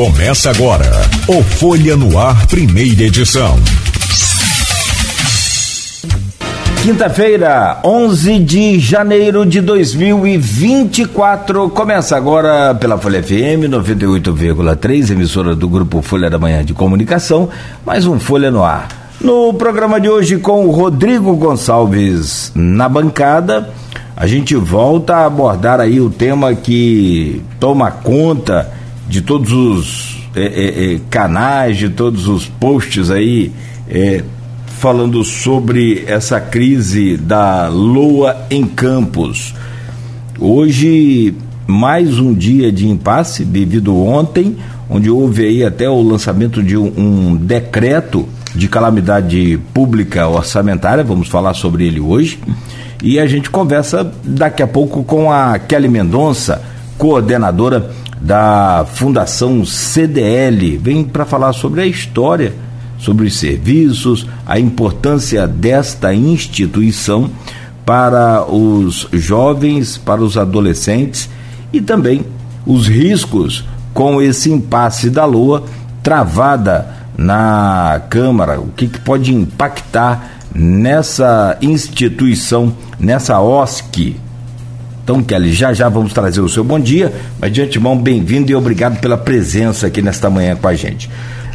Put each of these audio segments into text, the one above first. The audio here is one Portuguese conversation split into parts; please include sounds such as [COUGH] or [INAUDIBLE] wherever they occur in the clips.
Começa agora o Folha no Ar, primeira edição. Quinta-feira, 11 de janeiro de 2024. Começa agora pela Folha FM 98,3, emissora do grupo Folha da Manhã de Comunicação, mais um Folha no Ar. No programa de hoje, com o Rodrigo Gonçalves na bancada, a gente volta a abordar aí o tema que toma conta de todos os é, é, é, canais, de todos os posts aí é, falando sobre essa crise da Lua em Campos. Hoje, mais um dia de impasse vivido ontem, onde houve aí até o lançamento de um, um decreto de calamidade pública orçamentária, vamos falar sobre ele hoje. E a gente conversa daqui a pouco com a Kelly Mendonça, coordenadora da Fundação CDL. Vem para falar sobre a história sobre os serviços, a importância desta instituição para os jovens, para os adolescentes e também os riscos com esse impasse da Lua travada na Câmara, o que, que pode impactar nessa instituição, nessa OSC. Então, Kelly, já já vamos trazer o seu bom dia, mas de antemão, bem-vindo e obrigado pela presença aqui nesta manhã com a gente.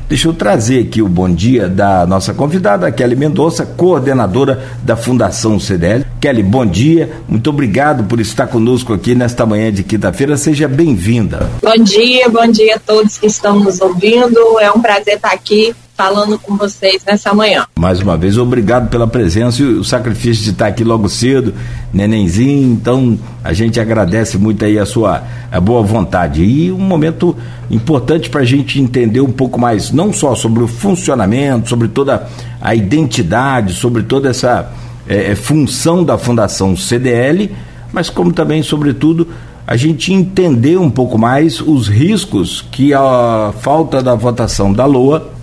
Deixa eu trazer aqui o bom dia da nossa convidada, Kelly Mendonça, coordenadora da Fundação CDL. Kelly, bom dia, muito obrigado por estar conosco aqui nesta manhã de quinta-feira. Seja bem-vinda. Bom dia, bom dia a todos que estão nos ouvindo. É um prazer estar aqui falando com vocês nessa manhã. Mais uma vez, obrigado pela presença e o sacrifício de estar aqui logo cedo, nenenzinho. Então, a gente agradece muito aí a sua a boa vontade. E um momento importante para a gente entender um pouco mais, não só sobre o funcionamento, sobre toda a identidade, sobre toda essa é, função da Fundação CDL, mas como também, sobretudo, a gente entender um pouco mais os riscos que a falta da votação da LOA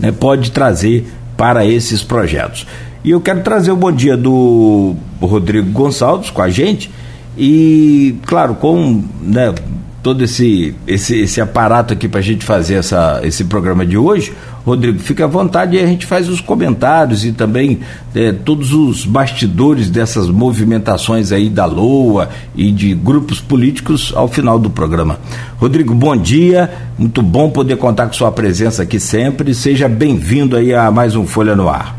né, pode trazer para esses projetos. E eu quero trazer o bom dia do Rodrigo Gonçalves com a gente e, claro, com né, todo esse, esse, esse aparato aqui para a gente fazer essa, esse programa de hoje, Rodrigo, fica à vontade e a gente faz os comentários e também é, todos os bastidores dessas movimentações aí da LOA e de grupos políticos ao final do programa. Rodrigo, bom dia, muito bom poder contar com sua presença aqui sempre. Seja bem-vindo aí a mais um Folha no Ar.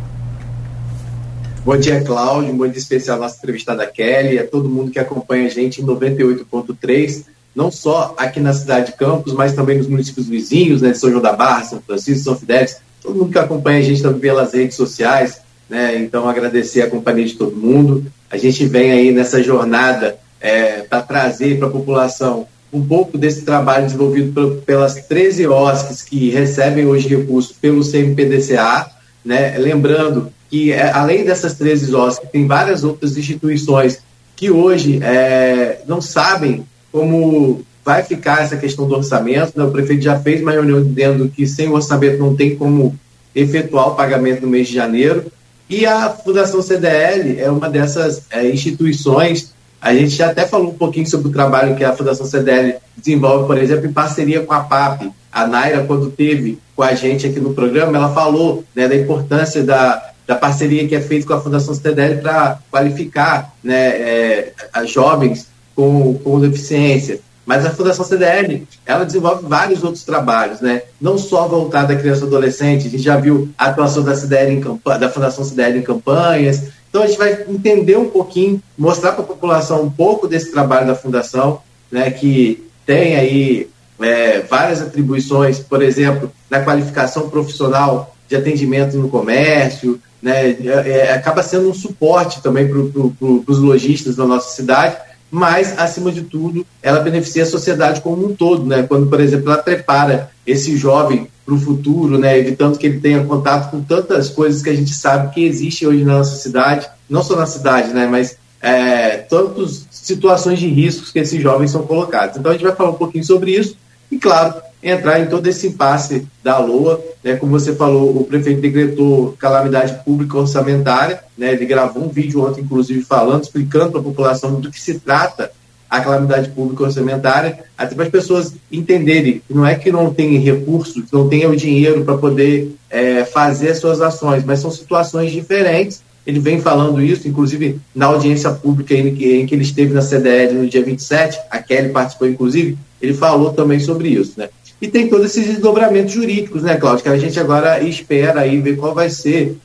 Bom dia, Cláudio. Um bom dia especial à nossa entrevistada Kelly, a todo mundo que acompanha a gente em 98.3 não só aqui na cidade de Campos, mas também nos municípios vizinhos, né, São João da Barra, São Francisco, São Fidélis, todo mundo que acompanha a gente também pelas redes sociais, né, então agradecer a companhia de todo mundo. A gente vem aí nessa jornada é, para trazer para a população um pouco desse trabalho desenvolvido pelas 13 OSCs que recebem hoje recursos pelo CMPDCA, né, lembrando que é, além dessas 13 OSCs, tem várias outras instituições que hoje é, não sabem como vai ficar essa questão do orçamento. Né? O prefeito já fez uma reunião dizendo que sem o orçamento não tem como efetuar o pagamento no mês de janeiro. E a Fundação CDL é uma dessas é, instituições. A gente já até falou um pouquinho sobre o trabalho que a Fundação CDL desenvolve, por exemplo, em parceria com a PAP. A Naira, quando teve com a gente aqui no programa, ela falou né, da importância da, da parceria que é feita com a Fundação CDL para qualificar né, é, jovens com, com deficiência. Mas a Fundação CDL, ela desenvolve vários outros trabalhos, né? Não só voltado à criança e adolescente, a gente já viu a atuação da, CDL em da Fundação CDL em campanhas. Então a gente vai entender um pouquinho, mostrar para a população um pouco desse trabalho da Fundação, né? Que tem aí é, várias atribuições, por exemplo, na qualificação profissional de atendimento no comércio, né? É, é acaba sendo um suporte também para pro, os lojistas da nossa cidade mas, acima de tudo, ela beneficia a sociedade como um todo, né? Quando, por exemplo, ela prepara esse jovem para o futuro, né? Evitando que ele tenha contato com tantas coisas que a gente sabe que existe hoje na nossa cidade, não só na cidade, né? Mas é, tantas situações de riscos que esses jovens são colocados. Então, a gente vai falar um pouquinho sobre isso e, claro, entrar em todo esse impasse da LOA. Né? Como você falou, o prefeito decretou calamidade pública orçamentária. Né? Ele gravou um vídeo ontem, inclusive, falando, explicando para a população do que se trata a calamidade pública orçamentária, até para as pessoas entenderem que não é que não tem recursos, não tenha o dinheiro para poder é, fazer suas ações, mas são situações diferentes. Ele vem falando isso, inclusive na audiência pública em que, em que ele esteve na CDL no dia 27, a Kelly participou, inclusive, ele falou também sobre isso, né? E tem todos esses desdobramentos jurídicos, né, Cláudio, que a gente agora espera aí ver qual vai ser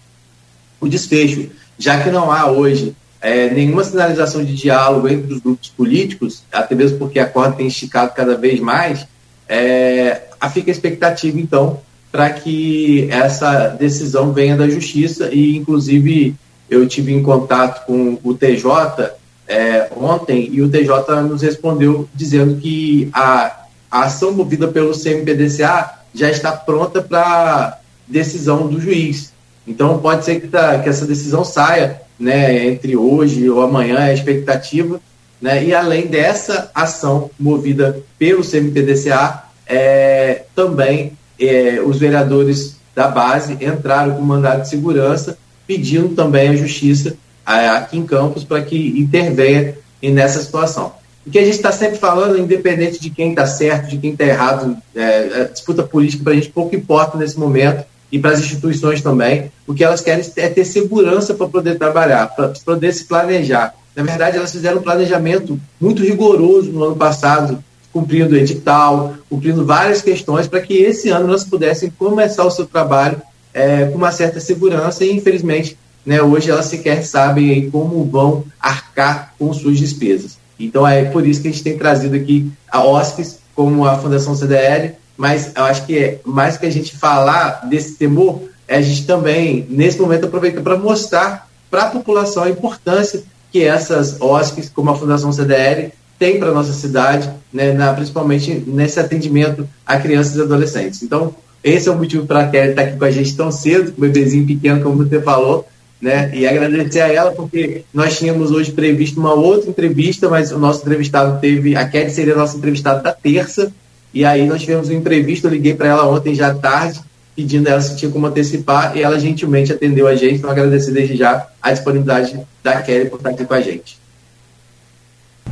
o desfecho, já que não há hoje é, nenhuma sinalização de diálogo entre os grupos políticos, até mesmo porque a corda tem esticado cada vez mais, é, fica a expectativa, então, para que essa decisão venha da justiça e, inclusive, eu tive em contato com o TJ é, ontem e o TJ nos respondeu dizendo que a, a ação movida pelo CMPDCA já está pronta para decisão do juiz. Então, pode ser que, tá, que essa decisão saia né, entre hoje ou amanhã, é a expectativa. Né, e além dessa ação movida pelo CMPDCA, é, também é, os vereadores da base entraram com mandado de segurança, pedindo também a justiça aqui em Campos para que intervenha nessa situação. O que a gente está sempre falando, independente de quem está certo, de quem está errado, é, a disputa política para a gente pouco importa nesse momento e para as instituições também. O que elas querem é ter segurança para poder trabalhar, para poder se planejar. Na verdade, elas fizeram um planejamento muito rigoroso no ano passado, cumprindo o edital, cumprindo várias questões, para que esse ano nós pudessem começar o seu trabalho é, com uma certa segurança e, infelizmente, né, hoje elas sequer sabem como vão arcar com suas despesas. Então, é por isso que a gente tem trazido aqui a OSCs, como a Fundação CDL, mas eu acho que é mais que a gente falar desse temor, é a gente também, nesse momento, aproveita para mostrar para a população a importância que essas OSCs, como a Fundação CDL, tem para a nossa cidade, né, na, principalmente nesse atendimento a crianças e adolescentes. Então, esse é o motivo para a Kelly estar aqui com a gente tão cedo, com o bebezinho pequeno, como você falou, né? E agradecer a ela, porque nós tínhamos hoje previsto uma outra entrevista, mas o nosso entrevistado teve. A Kelly seria a nossa entrevistada da terça, e aí nós tivemos uma entrevista, eu liguei para ela ontem já tarde, pedindo a ela se tinha como antecipar, e ela gentilmente atendeu a gente, então agradecer desde já a disponibilidade da Kelly por estar aqui com a gente.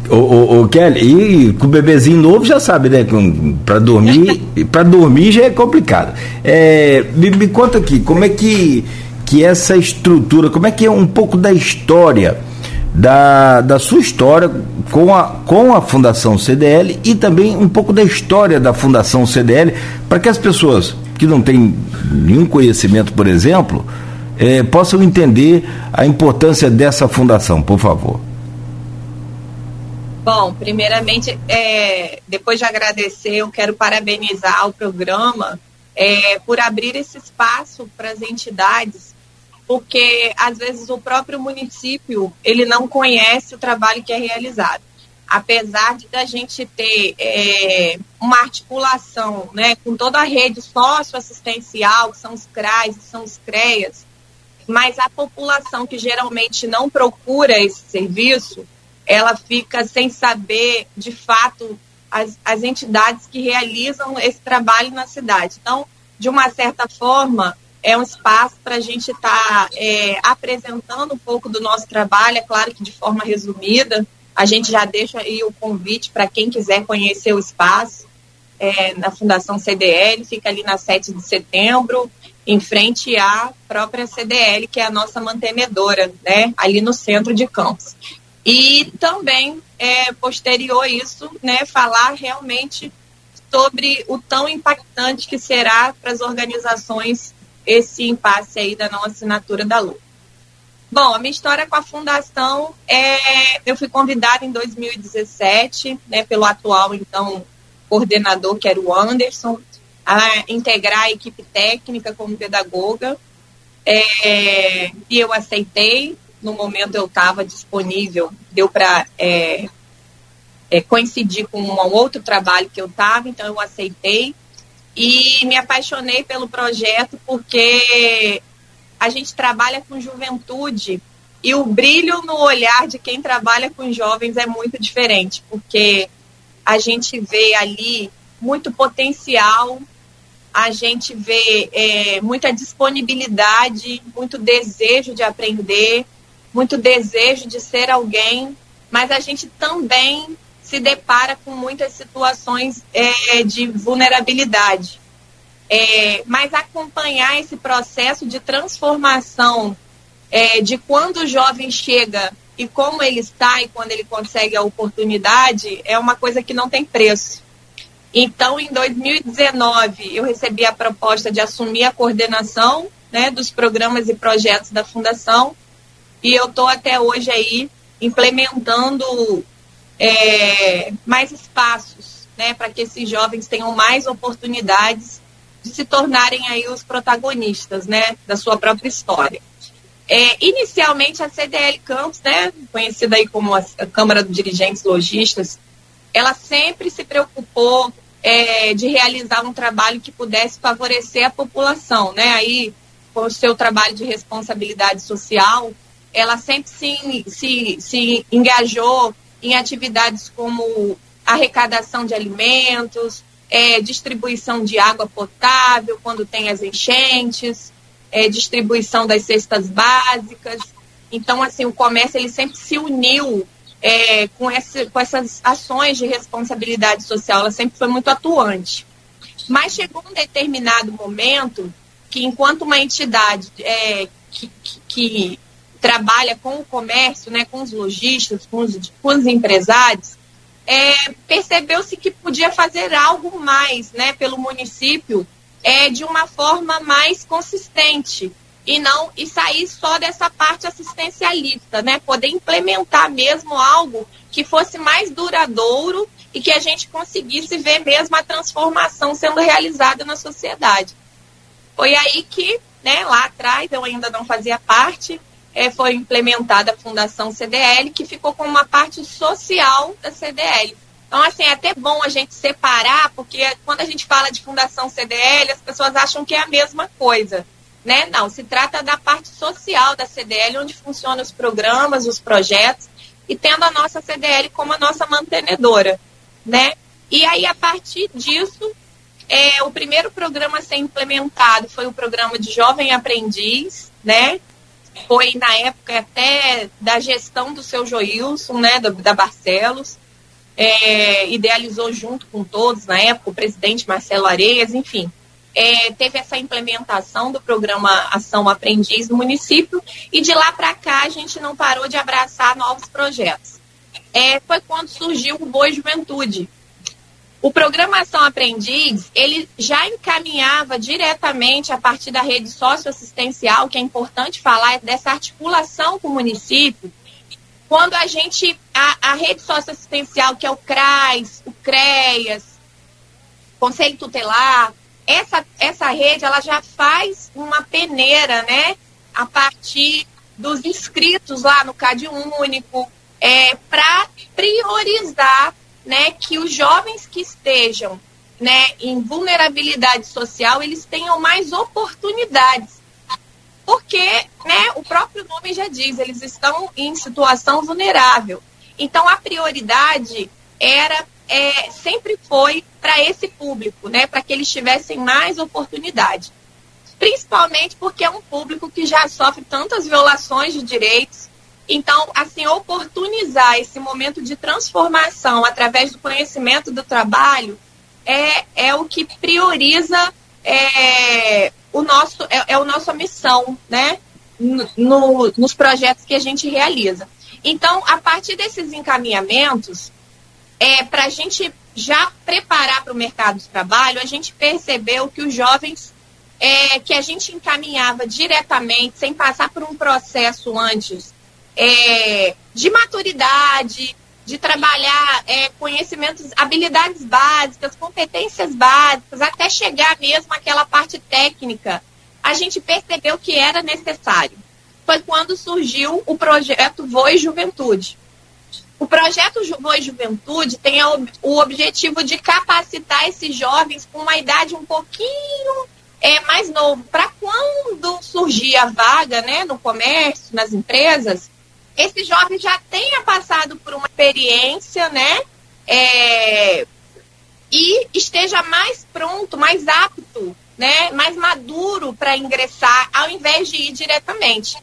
Ô, ô, Kelly, e com o bebezinho novo já sabe, né? Para dormir, [LAUGHS] para dormir já é complicado. É, me, me, conta aqui, como é que, que essa estrutura, como é que é um pouco da história da, da sua história com a, com a Fundação CDL e também um pouco da história da Fundação CDL, para que as pessoas que não têm nenhum conhecimento, por exemplo, eh, possam entender a importância dessa fundação, por favor. Bom, primeiramente, é, depois de agradecer, eu quero parabenizar o programa é, por abrir esse espaço para as entidades porque às vezes o próprio município ele não conhece o trabalho que é realizado. Apesar de a gente ter é, uma articulação né, com toda a rede socioassistencial, que são os CRAs, que são os CREAS, mas a população que geralmente não procura esse serviço, ela fica sem saber, de fato, as, as entidades que realizam esse trabalho na cidade. Então, de uma certa forma, é um espaço para a gente estar tá, é, apresentando um pouco do nosso trabalho, é claro que de forma resumida. A gente já deixa aí o convite para quem quiser conhecer o espaço é, na Fundação CDL, fica ali na 7 de setembro, em frente à própria CDL, que é a nossa mantenedora, né, ali no centro de Campos. E também, é, posterior a isso, né, falar realmente sobre o tão impactante que será para as organizações esse impasse aí da não assinatura da LU. Bom, a minha história com a fundação é. Eu fui convidada em 2017, né, pelo atual, então, coordenador, que era o Anderson, a integrar a equipe técnica como pedagoga. É, e eu aceitei. No momento eu estava disponível, deu para é, é, coincidir com um outro trabalho que eu estava, então eu aceitei. E me apaixonei pelo projeto porque a gente trabalha com juventude e o brilho no olhar de quem trabalha com jovens é muito diferente, porque a gente vê ali muito potencial, a gente vê é, muita disponibilidade, muito desejo de aprender, muito desejo de ser alguém, mas a gente também se depara com muitas situações é, de vulnerabilidade. É, mas acompanhar esse processo de transformação é, de quando o jovem chega e como ele está e quando ele consegue a oportunidade é uma coisa que não tem preço. Então, em 2019, eu recebi a proposta de assumir a coordenação né, dos programas e projetos da Fundação e eu estou até hoje aí implementando é, mais espaços né, para que esses jovens tenham mais oportunidades de se tornarem aí os protagonistas né, da sua própria história. É, inicialmente, a CDL Campos, né, conhecida aí como a Câmara dos Dirigentes Logistas, ela sempre se preocupou é, de realizar um trabalho que pudesse favorecer a população, né? Aí, com o seu trabalho de responsabilidade social, ela sempre se, se, se engajou em atividades como arrecadação de alimentos, é, distribuição de água potável quando tem as enchentes, é, distribuição das cestas básicas. Então, assim, o comércio ele sempre se uniu é, com, esse, com essas ações de responsabilidade social, ela sempre foi muito atuante. Mas chegou um determinado momento que, enquanto uma entidade é, que, que, que, trabalha com o comércio, né, com os lojistas, com os, com os empresários, é, percebeu-se que podia fazer algo mais né, pelo município é, de uma forma mais consistente e não e sair só dessa parte assistencialista, né? Poder implementar mesmo algo que fosse mais duradouro e que a gente conseguisse ver mesmo a transformação sendo realizada na sociedade. Foi aí que, né, lá atrás, eu ainda não fazia parte, é, foi implementada a Fundação CDL, que ficou com uma parte social da CDL. Então, assim, é até bom a gente separar, porque quando a gente fala de Fundação CDL, as pessoas acham que é a mesma coisa. Né? Não, se trata da parte social da CDL, onde funcionam os programas, os projetos, e tendo a nossa CDL como a nossa mantenedora. Né? E aí, a partir disso, é, o primeiro programa a ser implementado foi o programa de Jovem Aprendiz, né? Foi na época até da gestão do seu Joilson, né? Da, da Barcelos é, idealizou junto com todos, na época, o presidente Marcelo Areias, enfim. É, teve essa implementação do programa Ação Aprendiz no município e de lá para cá a gente não parou de abraçar novos projetos. É, foi quando surgiu o Boa Juventude. O programa Ação Aprendiz, ele já encaminhava diretamente a partir da rede socioassistencial, que é importante falar dessa articulação com o município, quando a gente, a, a rede socioassistencial, que é o CRAS, o CREAS, Conselho Tutelar, essa, essa rede ela já faz uma peneira, né? A partir dos inscritos lá no CAD Único, é, para priorizar né, que os jovens que estejam né, em vulnerabilidade social, eles tenham mais oportunidades porque né, o próprio nome já diz, eles estão em situação vulnerável. Então, a prioridade era é, sempre foi para esse público, né, para que eles tivessem mais oportunidade. Principalmente porque é um público que já sofre tantas violações de direitos. Então, assim, oportunizar esse momento de transformação através do conhecimento do trabalho é, é o que prioriza é, o nosso, é, é a nossa missão, né? No, nos projetos que a gente realiza. Então, a partir desses encaminhamentos, é, para a gente já preparar para o mercado de trabalho, a gente percebeu que os jovens é, que a gente encaminhava diretamente, sem passar por um processo antes é, de maturidade, de trabalhar é, conhecimentos, habilidades básicas, competências básicas, até chegar mesmo àquela parte técnica, a gente percebeu que era necessário. Foi quando surgiu o projeto Voe Juventude. O projeto Voe Juventude tem o objetivo de capacitar esses jovens com uma idade um pouquinho é, mais novo, para quando surgir a vaga né, no comércio, nas empresas, esse jovem já tenha passado por uma experiência, né? É, e esteja mais pronto, mais apto, né? Mais maduro para ingressar, ao invés de ir diretamente.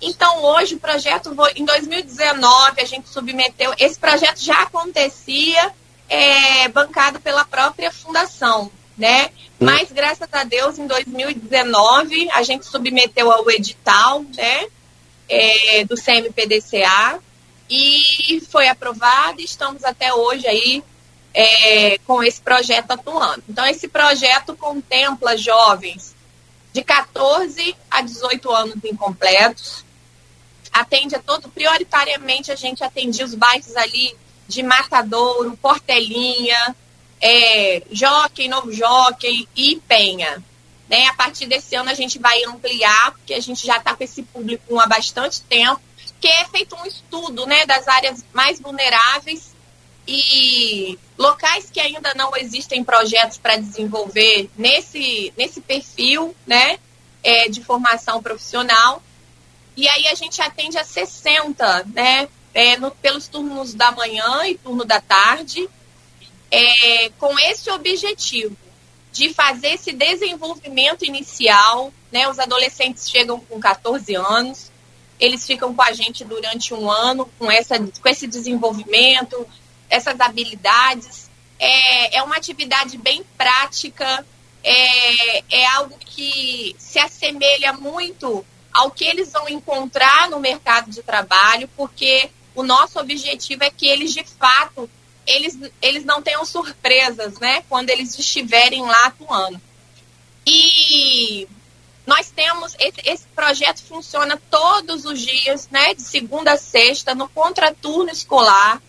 Então, hoje, o projeto, em 2019, a gente submeteu. Esse projeto já acontecia, é, bancado pela própria fundação, né? Mas, graças a Deus, em 2019, a gente submeteu ao edital, né? É, do CMPDCA e foi aprovado e estamos até hoje aí é, com esse projeto atuando. Então, esse projeto contempla jovens de 14 a 18 anos incompletos, atende a todo, prioritariamente a gente atendia os bairros ali de Matadouro, Portelinha, é, Jockey, Novo Jockey e Penha. Né? A partir desse ano a gente vai ampliar, porque a gente já está com esse público há bastante tempo, que é feito um estudo né, das áreas mais vulneráveis e locais que ainda não existem projetos para desenvolver nesse, nesse perfil né, é, de formação profissional. E aí a gente atende a 60, né, é, no, pelos turnos da manhã e turno da tarde, é, com esse objetivo de fazer esse desenvolvimento inicial. Né, os adolescentes chegam com 14 anos, eles ficam com a gente durante um ano com, essa, com esse desenvolvimento, essas habilidades. É, é uma atividade bem prática, é, é algo que se assemelha muito ao que eles vão encontrar no mercado de trabalho, porque o nosso objetivo é que eles, de fato, eles, eles não tenham surpresas, né, quando eles estiverem lá atuando. E nós temos, esse, esse projeto funciona todos os dias, né, de segunda a sexta, no contraturno escolar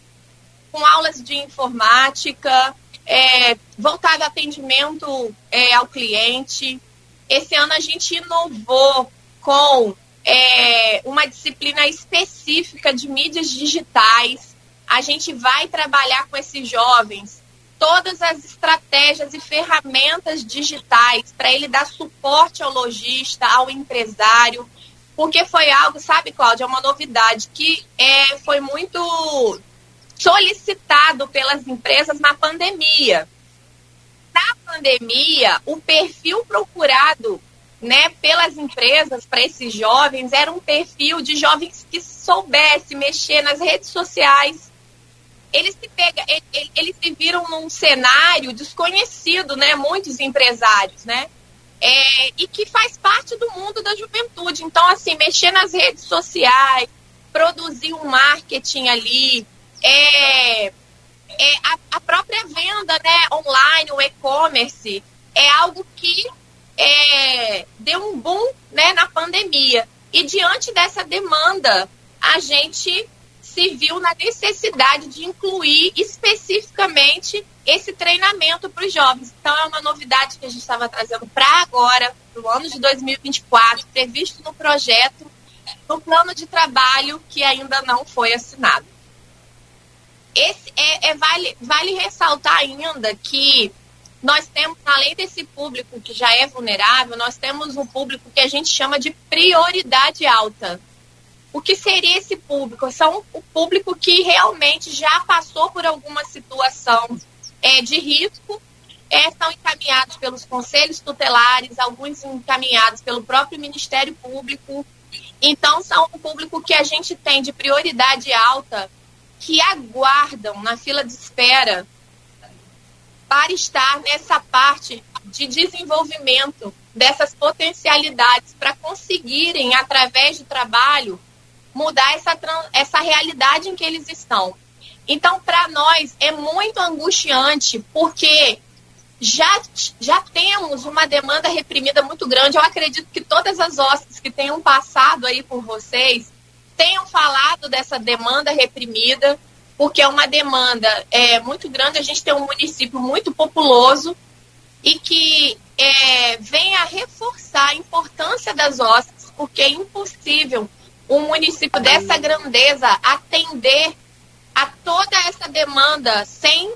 com aulas de informática, é, voltado ao atendimento é, ao cliente. Esse ano a gente inovou com é, uma disciplina específica de mídias digitais. A gente vai trabalhar com esses jovens todas as estratégias e ferramentas digitais para ele dar suporte ao lojista, ao empresário, porque foi algo, sabe, Cláudia, é uma novidade que é, foi muito solicitado pelas empresas na pandemia. Na pandemia, o perfil procurado né, pelas empresas para esses jovens era um perfil de jovens que soubesse mexer nas redes sociais. Eles se, pega, eles se viram num cenário desconhecido, né? Muitos empresários, né? É, e que faz parte do mundo da juventude. Então, assim, mexer nas redes sociais, produzir um marketing ali, é, é a, a, própria venda né, online, o e-commerce, é algo que é, deu um boom né, na pandemia. E diante dessa demanda, a gente se viu na necessidade de incluir especificamente esse treinamento para os jovens. Então, é uma novidade que a gente estava trazendo para agora, para o ano de 2024, previsto no projeto, no plano de trabalho que ainda não foi assinado. Esse é, é, vale, vale ressaltar ainda que nós temos, além desse público que já é vulnerável, nós temos um público que a gente chama de prioridade alta. O que seria esse público? São o público que realmente já passou por alguma situação é, de risco, é, são encaminhados pelos conselhos tutelares, alguns encaminhados pelo próprio Ministério Público. Então, são um público que a gente tem de prioridade alta que aguardam na fila de espera para estar nessa parte de desenvolvimento dessas potencialidades para conseguirem, através do trabalho, mudar essa, essa realidade em que eles estão. Então, para nós, é muito angustiante, porque já, já temos uma demanda reprimida muito grande. Eu acredito que todas as hostes que tenham passado aí por vocês tenham falado dessa demanda reprimida, porque é uma demanda é, muito grande. A gente tem um município muito populoso e que é, vem a reforçar a importância das hostes, porque é impossível um município dessa grandeza atender a toda essa demanda sem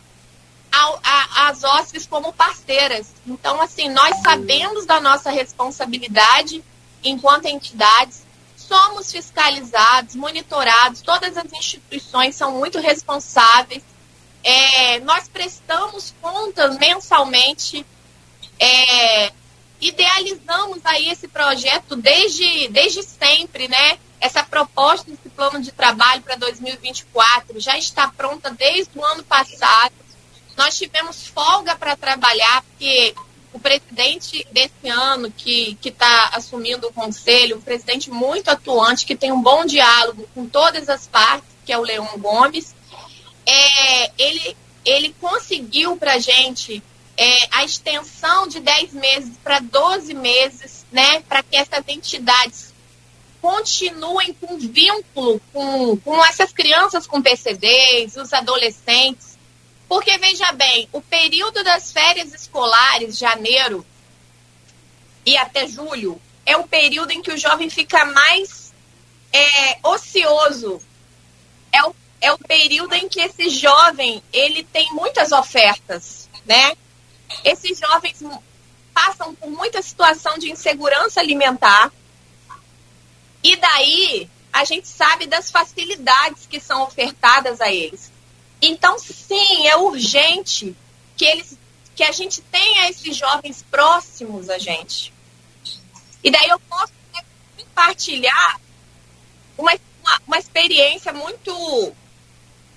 a, a, as hóspedes como parceiras. Então, assim, nós sabemos da nossa responsabilidade enquanto entidades, somos fiscalizados, monitorados, todas as instituições são muito responsáveis. É, nós prestamos contas mensalmente, é, idealizamos aí esse projeto desde, desde sempre, né? Essa proposta desse plano de trabalho para 2024 já está pronta desde o ano passado. Nós tivemos folga para trabalhar, porque o presidente desse ano, que está assumindo o conselho, um presidente muito atuante, que tem um bom diálogo com todas as partes, que é o Leão Gomes, é, ele, ele conseguiu para a gente é, a extensão de 10 meses para 12 meses, né, para que essas entidades continuem com vínculo com, com essas crianças com PCDs, os adolescentes, porque, veja bem, o período das férias escolares, janeiro e até julho, é o período em que o jovem fica mais é, ocioso. É o, é o período em que esse jovem ele tem muitas ofertas, né? Esses jovens passam por muita situação de insegurança alimentar. E daí a gente sabe das facilidades que são ofertadas a eles. Então, sim, é urgente que eles que a gente tenha esses jovens próximos a gente. E daí eu posso compartilhar uma, uma, uma experiência muito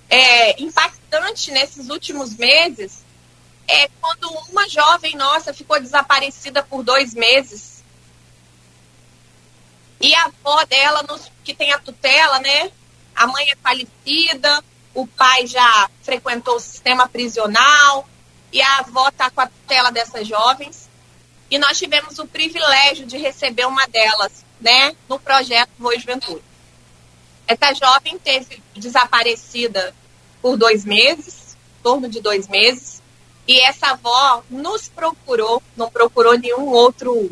é, impactante nesses últimos meses é quando uma jovem nossa ficou desaparecida por dois meses. E a avó dela, nos, que tem a tutela, né? A mãe é falecida, o pai já frequentou o sistema prisional e a avó está com a tutela dessas jovens. E nós tivemos o privilégio de receber uma delas, né, no projeto Voz Juventude. Essa jovem teve desaparecida por dois meses, em torno de dois meses, e essa avó nos procurou, não procurou nenhum outro,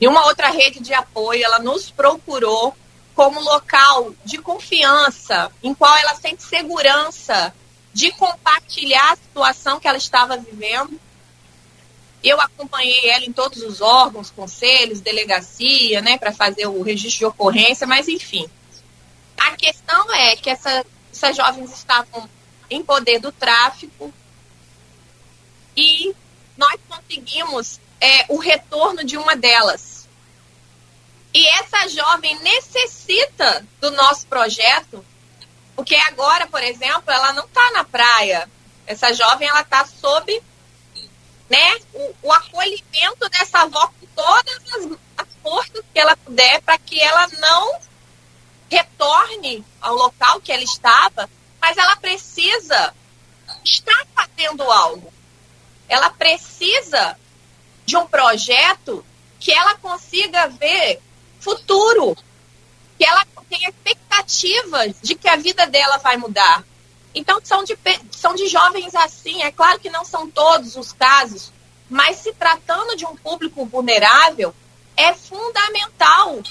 nenhuma outra rede de apoio, ela nos procurou como local de confiança, em qual ela sente segurança de compartilhar a situação que ela estava vivendo. Eu acompanhei ela em todos os órgãos, conselhos, delegacia, né, para fazer o registro de ocorrência, mas enfim. A questão é que essa, essas jovens estavam em poder do tráfico, e nós conseguimos é, o retorno de uma delas. E essa jovem necessita do nosso projeto, porque agora, por exemplo, ela não está na praia. Essa jovem ela está sob né, o, o, acolhimento dessa avó com todas as, as forças que ela puder para que ela não retorne ao local que ela estava, mas ela precisa estar fazendo algo ela precisa de um projeto que ela consiga ver futuro, que ela tenha expectativas de que a vida dela vai mudar. Então, são de, são de jovens assim, é claro que não são todos os casos, mas se tratando de um público vulnerável, é fundamental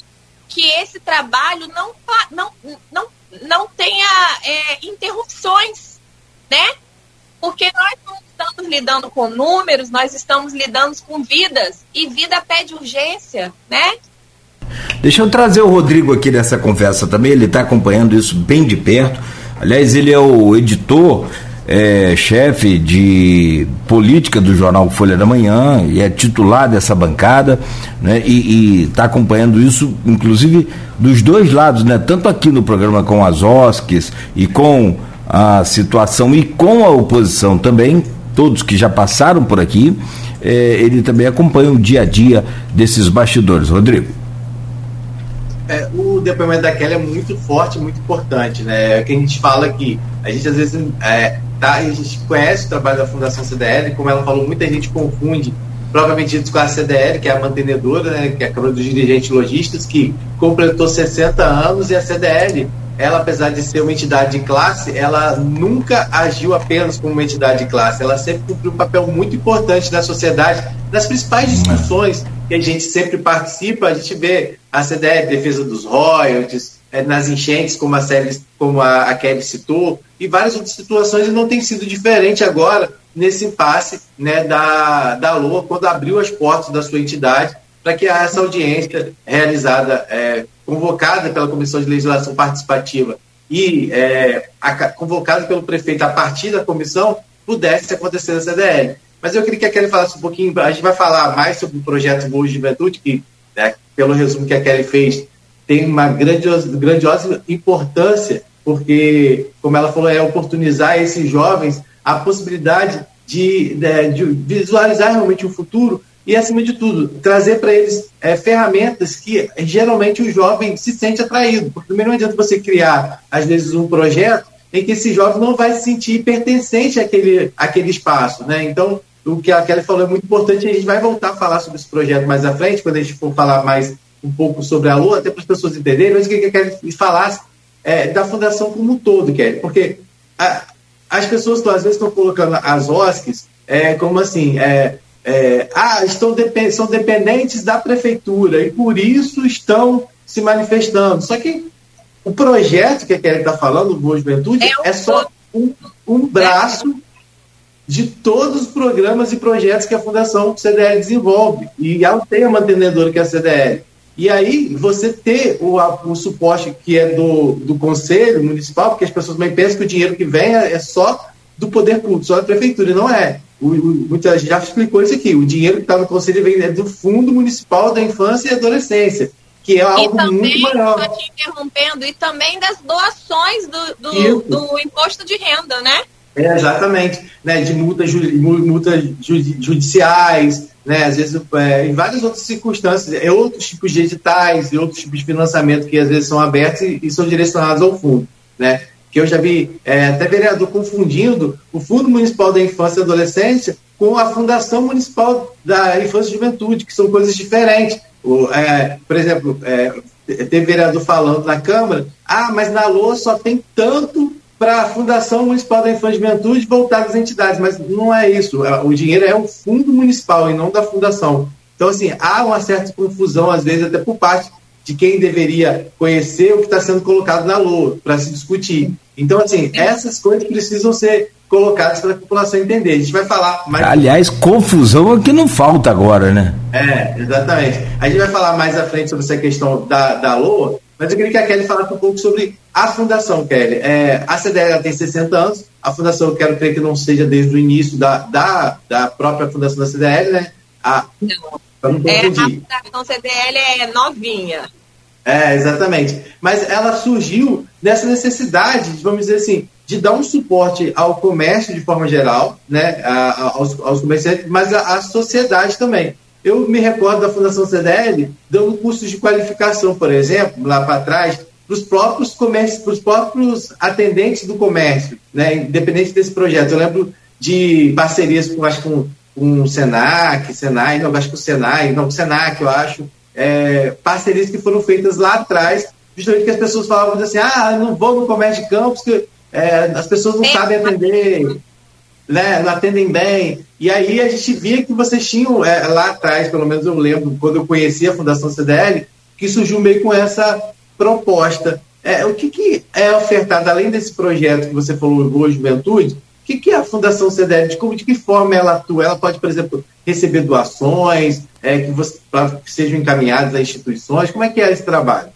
que esse trabalho não, não, não, não tenha é, interrupções, né? Porque nós não estamos lidando com números, nós estamos lidando com vidas. E vida pede urgência, né? Deixa eu trazer o Rodrigo aqui nessa conversa também, ele está acompanhando isso bem de perto. Aliás, ele é o editor, é, chefe de política do jornal Folha da Manhã e é titular dessa bancada, né? E está acompanhando isso, inclusive, dos dois lados, né? Tanto aqui no programa com as OSCs e com a situação e com a oposição também, todos que já passaram por aqui, é, ele também acompanha o dia a dia desses bastidores. Rodrigo. É, o depoimento da Kelly é muito forte, muito importante, né? É que a gente fala que a gente às vezes é, tá, a gente conhece o trabalho da Fundação CDL, como ela falou, muita gente confunde propriamente dito com a CDL, que é a mantenedora, né, que é a Câmara dos Dirigentes Logistas, que completou 60 anos, e a CDL ela, apesar de ser uma entidade de classe, ela nunca agiu apenas como uma entidade de classe. Ela sempre cumpriu um papel muito importante na sociedade, nas principais discussões que a gente sempre participa. A gente vê a CDE, defesa dos royalties, é, nas enchentes, como a, Célia, como a, a Kelly citou, e várias outras situações, e não tem sido diferente agora nesse impasse né, da, da LOA, quando abriu as portas da sua entidade para que essa audiência realizada é, convocada pela Comissão de Legislação Participativa e é, a, convocada pelo prefeito a partir da comissão, pudesse acontecer na CDL. Mas eu queria que a Kelly falasse um pouquinho, a gente vai falar mais sobre o projeto Boa Juventude, que, né, pelo resumo que a Kelly fez, tem uma grandiosa, grandiosa importância, porque, como ela falou, é oportunizar esses jovens a possibilidade de, de, de visualizar realmente o futuro e, acima de tudo, trazer para eles é, ferramentas que geralmente o jovem se sente atraído. Porque também não adianta você criar, às vezes, um projeto em que esse jovem não vai se sentir pertencente àquele, àquele espaço. Né? Então, o que a Kelly falou é muito importante, a gente vai voltar a falar sobre esse projeto mais à frente, quando a gente for falar mais um pouco sobre a Lua, até para as pessoas entenderem, mas o que eu quero falar é, da fundação como um todo, Kelly, porque a, as pessoas às vezes estão colocando as OSCs é, como assim, é, é, ah, estão depend são dependentes da prefeitura e por isso estão se manifestando. Só que o projeto que a Kelly está falando, o Boa Juventude, é, é só um, um braço de todos os programas e projetos que a Fundação CDL desenvolve. E ela tem a mantenedora que é a CDL. E aí, você ter o, o suporte que é do, do Conselho Municipal, porque as pessoas também pensam que o dinheiro que vem é, é só do poder público, só da prefeitura, e não é. O, o, muita gente já explicou isso aqui. O dinheiro que está no conselho vem é do Fundo Municipal da Infância e Adolescência, que é algo também, muito maior. Estou te interrompendo, e também das doações do, do, do imposto de renda, né? É, exatamente, né, de multas, multas judiciais, né, às vezes é, em várias outras circunstâncias, é outros tipos de editais e outros tipos de financiamento que às vezes são abertos e, e são direcionados ao fundo, né, que eu já vi é, até vereador confundindo o Fundo Municipal da Infância e Adolescência com a Fundação Municipal da Infância e Juventude, que são coisas diferentes. O, é, por exemplo, é, teve vereador falando na Câmara, ah, mas na LOA só tem tanto para a Fundação Municipal da Infância e Juventude voltar às entidades, mas não é isso. É, o dinheiro é o fundo municipal e não da fundação. Então, assim, há uma certa confusão, às vezes, até por parte de quem deveria conhecer o que está sendo colocado na LOA para se discutir. Então, assim, essas coisas precisam ser colocadas para a população entender. A gente vai falar mais. Aliás, confusão é que não falta agora, né? É, exatamente. A gente vai falar mais à frente sobre essa questão da, da LOA, mas eu queria que a Kelly falasse um pouco sobre a fundação, Kelly. É, a CDL tem 60 anos, a fundação eu quero crer que não seja desde o início da, da, da própria fundação da CDL, né? A, não. não é, a fundação CDL é novinha. É, exatamente. Mas ela surgiu nessa necessidade, vamos dizer assim, de dar um suporte ao comércio de forma geral, né, aos, aos comerciantes, mas à sociedade também. Eu me recordo da Fundação CDL dando cursos de qualificação, por exemplo, lá para trás, para os próprios comércios, para os próprios atendentes do comércio, né, independente desse projeto. Eu lembro de parcerias com, acho, com, com o Senac, Senai, não, acho que o Senai, não, o Senac, eu acho, é, parcerias que foram feitas lá atrás, justamente que as pessoas falavam assim, ah, não vou no comércio de campos, que é, as pessoas não é. sabem atender, né, não atendem bem. E aí a gente via que vocês tinham, é, lá atrás, pelo menos eu lembro, quando eu conheci a Fundação CDL, que surgiu meio com essa proposta. É, o que, que é ofertado, além desse projeto que você falou, Boa Juventude, que, que é a Fundação CDL? De, como, de que forma ela atua? Ela pode, por exemplo, receber doações, é, que, você, que sejam encaminhadas a instituições? Como é que é esse trabalho?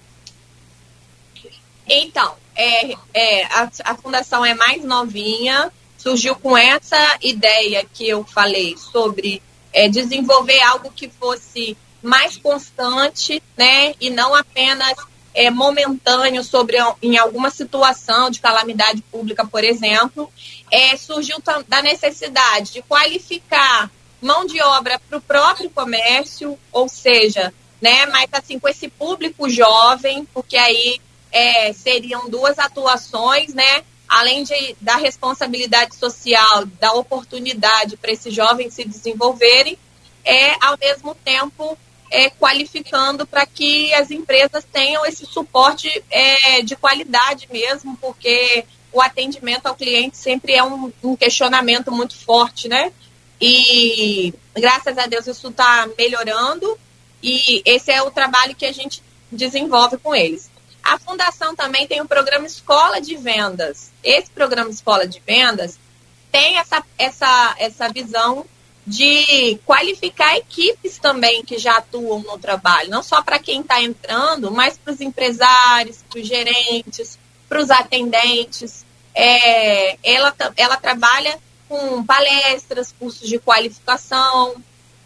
Então, é, é, a, a fundação é mais novinha, surgiu com essa ideia que eu falei sobre é, desenvolver algo que fosse mais constante, né, e não apenas é, momentâneo sobre em alguma situação de calamidade pública, por exemplo, é, surgiu da necessidade de qualificar mão de obra para o próprio comércio, ou seja, né, mas assim com esse público jovem, porque aí é, seriam duas atuações, né, além de, da responsabilidade social, da oportunidade para esses jovens se desenvolverem, é ao mesmo tempo é, qualificando para que as empresas tenham esse suporte é, de qualidade mesmo, porque o atendimento ao cliente sempre é um, um questionamento muito forte, né? E graças a Deus isso está melhorando e esse é o trabalho que a gente desenvolve com eles. A fundação também tem o programa Escola de Vendas. Esse programa Escola de Vendas tem essa, essa, essa visão de qualificar equipes também que já atuam no trabalho, não só para quem está entrando, mas para os empresários, para os gerentes, para os atendentes. É, ela, ela trabalha com palestras, cursos de qualificação,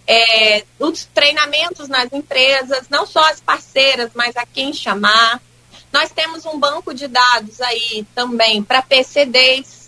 é, os treinamentos nas empresas, não só as parceiras, mas a quem chamar. Nós temos um banco de dados aí também para PCDs.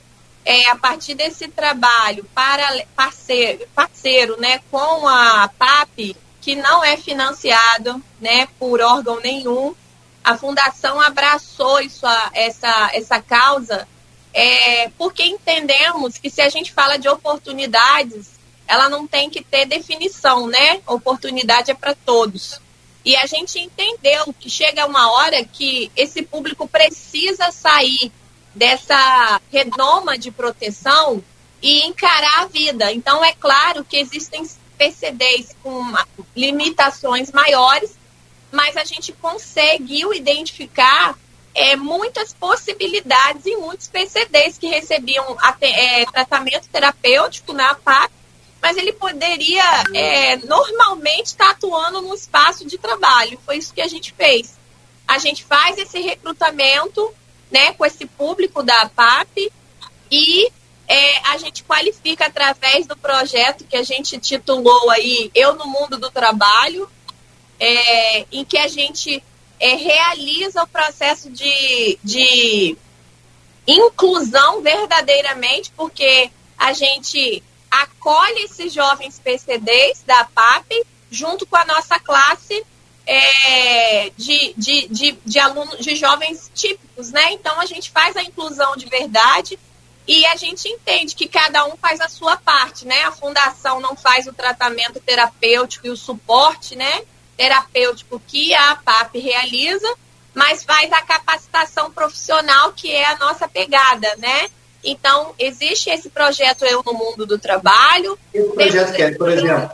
É, a partir desse trabalho para parceiro, parceiro né, com a PAP, que não é financiado né, por órgão nenhum, a Fundação abraçou isso, essa, essa causa é, porque entendemos que se a gente fala de oportunidades, ela não tem que ter definição, né? Oportunidade é para todos. E a gente entendeu que chega uma hora que esse público precisa sair dessa redoma de proteção e encarar a vida. Então, é claro que existem PCDs com limitações maiores, mas a gente conseguiu identificar é, muitas possibilidades e muitos PCDs que recebiam é, tratamento terapêutico na PAC mas ele poderia é, normalmente estar tá atuando no espaço de trabalho. Foi isso que a gente fez. A gente faz esse recrutamento né, com esse público da APAP e é, a gente qualifica através do projeto que a gente titulou aí Eu no Mundo do Trabalho, é, em que a gente é, realiza o processo de, de inclusão verdadeiramente, porque a gente acolhe esses jovens PCDs da PAP junto com a nossa classe é, de, de, de, de alunos, de jovens típicos, né? Então a gente faz a inclusão de verdade e a gente entende que cada um faz a sua parte, né? A fundação não faz o tratamento terapêutico e o suporte, né? Terapêutico que a PAP realiza, mas faz a capacitação profissional que é a nossa pegada, né? Então, existe esse projeto Eu no Mundo do Trabalho. Esse projeto que é, por exemplo,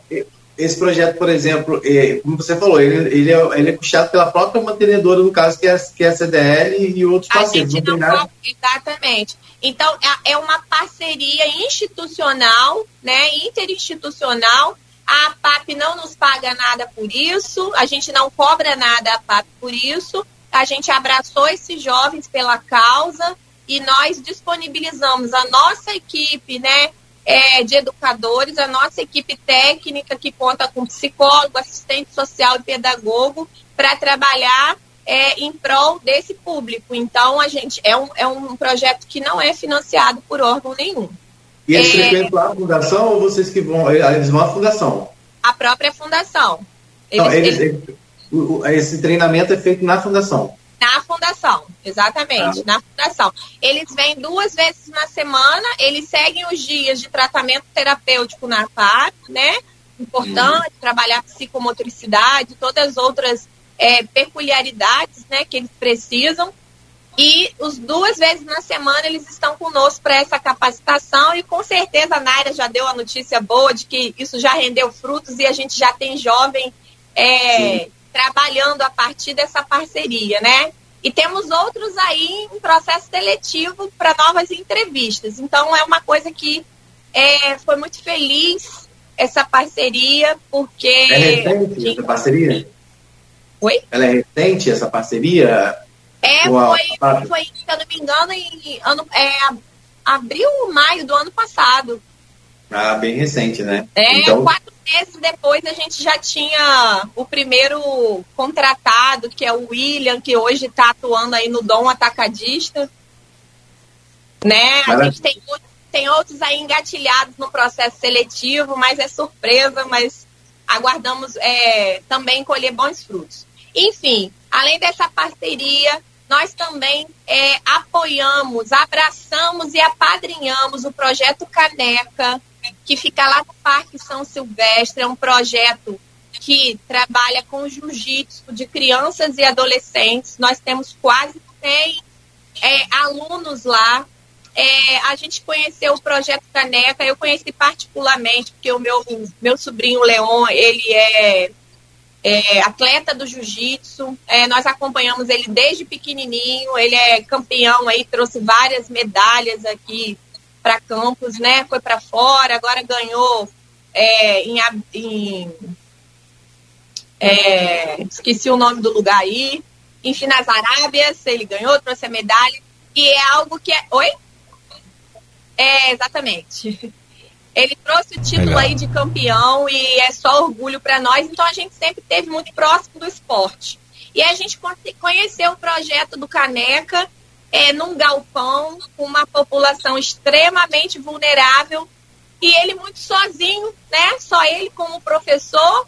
esse projeto, por exemplo, é, como você falou, ele, ele, é, ele é puxado pela própria mantenedora, no caso, que é, que é a CDL e outros parceiros. Não não, exatamente. Então, é, é uma parceria institucional, né, interinstitucional. A APAP não nos paga nada por isso, a gente não cobra nada a APAP por isso. A gente abraçou esses jovens pela causa e nós disponibilizamos a nossa equipe, né, é, de educadores, a nossa equipe técnica que conta com psicólogo, assistente social e pedagogo para trabalhar é, em prol desse público. Então, a gente é um, é um projeto que não é financiado por órgão nenhum. E eles é, frequentam a fundação ou vocês que vão? Eles vão à fundação? A própria fundação. Eles, não, eles, eles, esse treinamento é feito na fundação. Na fundação, exatamente, ah. na fundação. Eles vêm duas vezes na semana, eles seguem os dias de tratamento terapêutico na FAP, né? Importante hum. trabalhar psicomotricidade, todas as outras é, peculiaridades né, que eles precisam. E os duas vezes na semana eles estão conosco para essa capacitação e com certeza a Naira já deu a notícia boa de que isso já rendeu frutos e a gente já tem jovem é, trabalhando a partir dessa parceria, né? E temos outros aí em processo seletivo para novas entrevistas. Então é uma coisa que é, foi muito feliz essa parceria, porque. É recente essa parceria? Oi? Ela é recente, essa parceria? É, foi, foi, se eu não me engano, em ano, é, abril ou maio do ano passado. Ah, bem recente, né? É, então... quatro meses depois a gente já tinha o primeiro contratado, que é o William, que hoje está atuando aí no Dom Atacadista. Né? A gente tem, tem outros aí engatilhados no processo seletivo, mas é surpresa, mas aguardamos é, também colher bons frutos. Enfim, além dessa parceria, nós também é, apoiamos, abraçamos e apadrinhamos o projeto Caneca, que fica lá no Parque São Silvestre. É um projeto que trabalha com jiu-jitsu de crianças e adolescentes. Nós temos quase 100 é, alunos lá. É, a gente conheceu o projeto Caneca, eu conheci particularmente, porque o meu, meu sobrinho Leon, ele é, é atleta do jiu-jitsu, é, nós acompanhamos ele desde pequenininho, ele é campeão aí, trouxe várias medalhas aqui para Campos, né? Foi para fora, agora ganhou é, em, em é, esqueci o nome do lugar aí. Enfim, nas Arábias, ele ganhou, trouxe a medalha. E é algo que é. Oi? É, exatamente. Ele trouxe o título Legal. aí de campeão e é só orgulho para nós. Então a gente sempre esteve muito próximo do esporte. E a gente conheceu o projeto do Caneca é, num galpão com uma população extremamente vulnerável e ele muito sozinho, né? Só ele como professor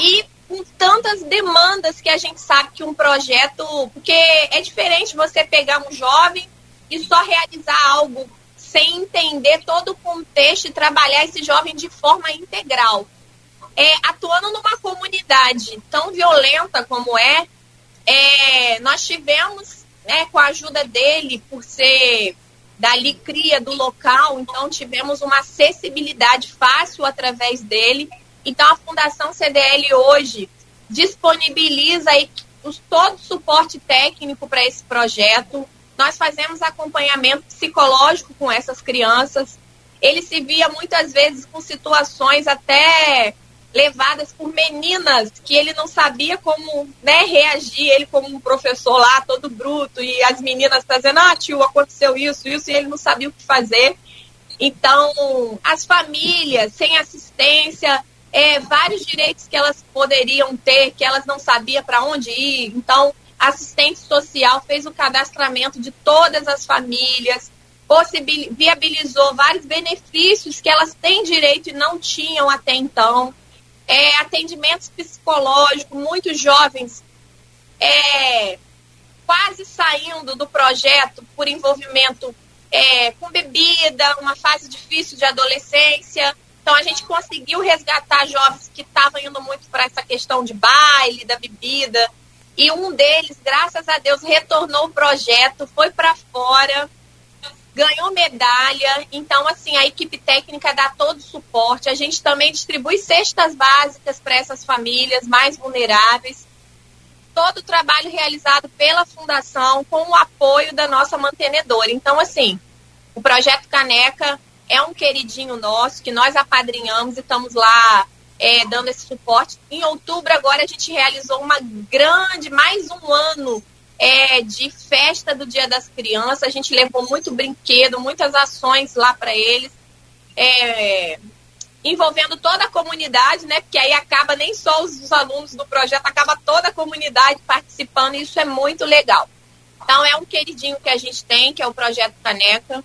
e com tantas demandas que a gente sabe que um projeto, porque é diferente você pegar um jovem e só realizar algo sem entender todo o contexto e trabalhar esse jovem de forma integral. É, atuando numa comunidade tão violenta como é, é nós tivemos, né, com a ajuda dele, por ser dali cria do local, então tivemos uma acessibilidade fácil através dele. Então a Fundação CDL hoje disponibiliza aí todo o suporte técnico para esse projeto. Nós fazemos acompanhamento psicológico com essas crianças. Ele se via muitas vezes com situações até levadas por meninas que ele não sabia como né, reagir, ele como um professor lá, todo bruto, e as meninas fazendo, ah, tio, aconteceu isso, isso, e ele não sabia o que fazer. Então, as famílias sem assistência, é, vários direitos que elas poderiam ter, que elas não sabiam para onde ir. Então, assistente social fez o cadastramento de todas as famílias, viabilizou vários benefícios que elas têm direito e não tinham até então. É, atendimentos psicológicos, muitos jovens é, quase saindo do projeto por envolvimento é, com bebida, uma fase difícil de adolescência. Então a gente conseguiu resgatar jovens que estavam indo muito para essa questão de baile, da bebida, e um deles, graças a Deus, retornou o projeto, foi para fora, ganhou medalha. Então, assim, a equipe técnica dá todo o suporte. A gente também distribui cestas básicas para essas famílias mais vulneráveis. Todo o trabalho realizado pela Fundação com o apoio da nossa mantenedora. Então, assim, o projeto Caneca é um queridinho nosso que nós apadrinhamos e estamos lá é, dando esse suporte. Em outubro, agora, a gente realizou uma grande, mais um ano é, de festa do Dia das Crianças. A gente levou muito brinquedo, muitas ações lá para eles, é, envolvendo toda a comunidade, né? Porque aí acaba nem só os, os, alunos do projeto, acaba toda a comunidade participando, e isso é muito legal. Então, é um queridinho que a gente tem, que é o Projeto Caneca.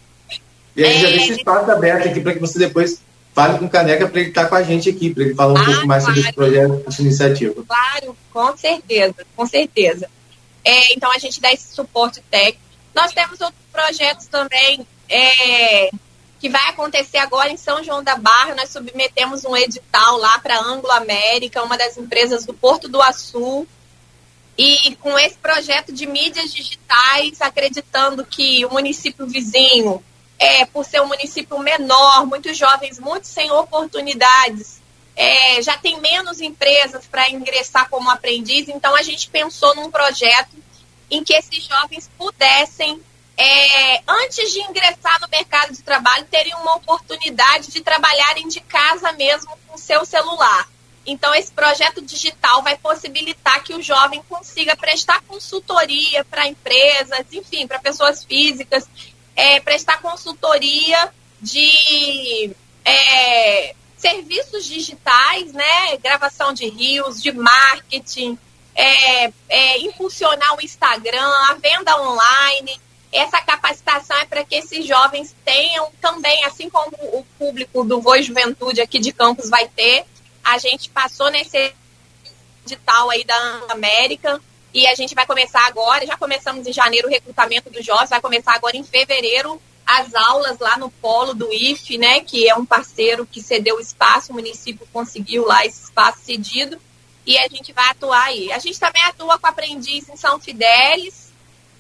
E a gente é, já deixa o espaço aberto aqui para que você depois fale com o Caneca para ele estar tá com a gente aqui, para ele falar um ah, pouco mais claro. sobre esse projeto, essa iniciativa. Claro, com certeza, com certeza. É, então, a gente dá esse suporte técnico. Nós temos outros projetos também é, que vai acontecer agora em São João da Barra. Nós submetemos um edital lá para a Anglo América, uma das empresas do Porto do Açu. E com esse projeto de mídias digitais, acreditando que o município vizinho é, por ser um município menor, muitos jovens, muitos sem oportunidades, é, já tem menos empresas para ingressar como aprendiz, então a gente pensou num projeto em que esses jovens pudessem, é, antes de ingressar no mercado de trabalho, terem uma oportunidade de trabalharem de casa mesmo com seu celular. Então, esse projeto digital vai possibilitar que o jovem consiga prestar consultoria para empresas, enfim, para pessoas físicas, é, prestar consultoria de é, serviços digitais, né? Gravação de rios, de marketing, é, é, impulsionar o Instagram, a venda online. Essa capacitação é para que esses jovens tenham também, assim como o público do Voz Juventude aqui de Campos vai ter, a gente passou nesse edital aí da América, e a gente vai começar agora, já começamos em janeiro o recrutamento dos jovens, vai começar agora em fevereiro as aulas lá no polo do IFE, né, que é um parceiro que cedeu o espaço, o município conseguiu lá esse espaço cedido, e a gente vai atuar aí. A gente também atua com aprendiz em São Fidélis,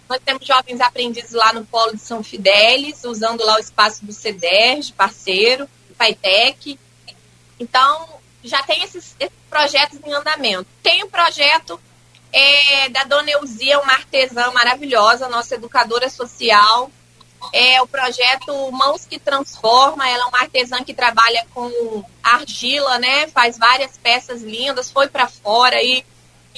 nós temos jovens aprendizes lá no polo de São Fidélis, usando lá o espaço do CEDERJ, parceiro, FAITEC. Então, já tem esses, esses projetos em andamento. Tem o um projeto é da Dona Euzia, uma artesã maravilhosa, nossa educadora social. É o projeto Mãos que Transforma. Ela é uma artesã que trabalha com argila, né? Faz várias peças lindas, foi para fora aí,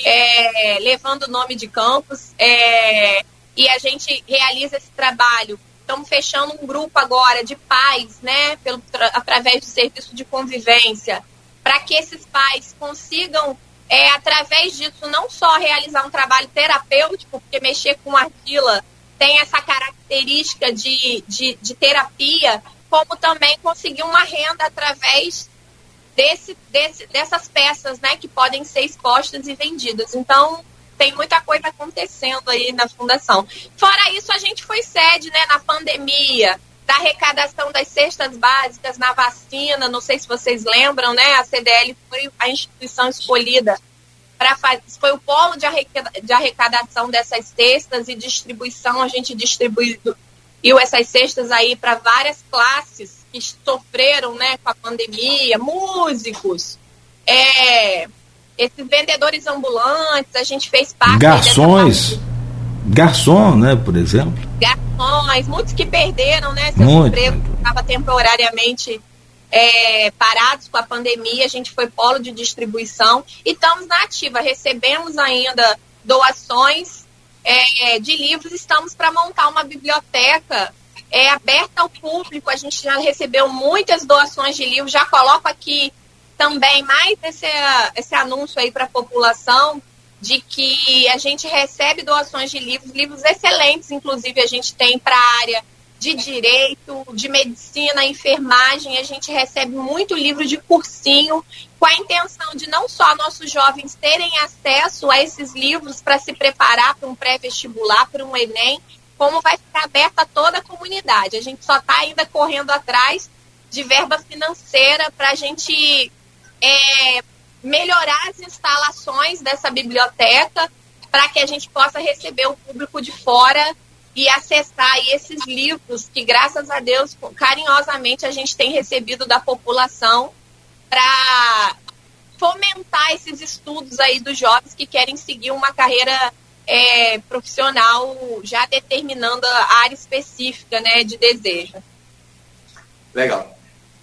é, levando o nome de Campos. É, e a gente realiza esse trabalho estamos fechando um grupo agora de pais, né, pelo, através do serviço de convivência, para que esses pais consigam, é, através disso, não só realizar um trabalho terapêutico, porque mexer com argila tem essa característica de, de, de terapia, como também conseguir uma renda através desse, desse, dessas peças, né, que podem ser expostas e vendidas. Então, tem muita coisa acontecendo aí na fundação. Fora isso, a gente foi sede, né, na pandemia, da arrecadação das cestas básicas na vacina, não sei se vocês lembram, né, a CDL foi a instituição escolhida para fazer, foi o polo de, de arrecadação dessas cestas e distribuição, a gente distribuiu essas cestas aí para várias classes que sofreram, né, com a pandemia, músicos, é, esses vendedores ambulantes, a gente fez parte. Garçons. Garçom, né, por exemplo. Garçons, muitos que perderam, né, seus Muito. empregos, estavam temporariamente é, parados com a pandemia, a gente foi polo de distribuição e estamos na ativa, recebemos ainda doações é, de livros, estamos para montar uma biblioteca é, aberta ao público, a gente já recebeu muitas doações de livros, já coloco aqui também mais esse, esse anúncio aí para a população de que a gente recebe doações de livros, livros excelentes, inclusive a gente tem para a área de direito, de medicina, enfermagem, a gente recebe muito livro de cursinho, com a intenção de não só nossos jovens terem acesso a esses livros para se preparar para um pré-vestibular, para um Enem, como vai ficar aberta a toda a comunidade. A gente só está ainda correndo atrás de verba financeira para a gente é, melhorar as instalações dessa biblioteca para que a gente possa receber o público de fora e acessar esses livros que, graças a Deus, carinhosamente a gente tem recebido da população para fomentar esses estudos aí dos jovens que querem seguir uma carreira é, profissional já determinando a área específica né, de desejo. Legal.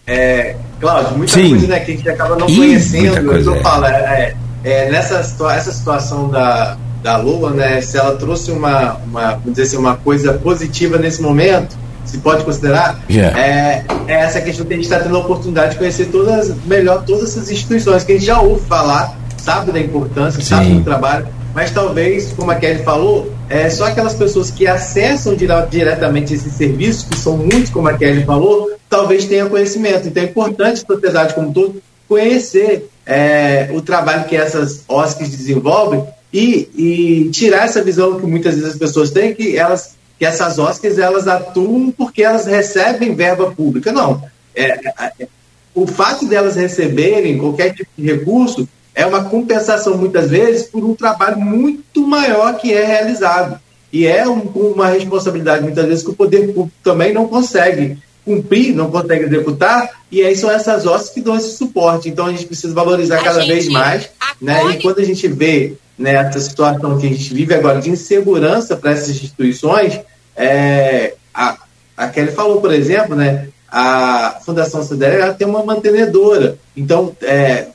É, Cláudio, muita Sim. coisa né, que a gente acaba não Ih, conhecendo. Eu tô falando, é, é, nessa essa situação da, da Lua, né, se ela trouxe uma, uma, vamos dizer assim, uma coisa positiva nesse momento, se pode considerar, yeah. é, é, essa questão que a gente está tendo a oportunidade de conhecer todas, melhor todas essas instituições que a gente já ouve falar, sabe da importância, Sim. sabe do trabalho, mas talvez, como a Kelly falou, é, só aquelas pessoas que acessam diretamente esses serviços, que são muitos, como a Kelly falou, talvez tenham conhecimento. Então é importante a sociedade como todo conhecer é, o trabalho que essas OSCs desenvolvem e, e, tirar essa visão que muitas vezes as pessoas têm que elas que essas OSCs elas atuam porque elas recebem verba pública. Não. É, é, o fato delas receberem qualquer tipo de recurso é uma compensação, muitas vezes, por um trabalho muito maior que é realizado. E é um, uma responsabilidade, muitas vezes, que o poder público também não consegue cumprir, não consegue executar, e aí são essas ossos que dão esse suporte. Então a gente precisa valorizar a cada gente, vez mais. Né? E quando a gente vê né, situação que a gente vive agora de insegurança para essas instituições, é, a, a Kelly falou, por exemplo, né, a Fundação CDL tem uma mantenedora. Então, é,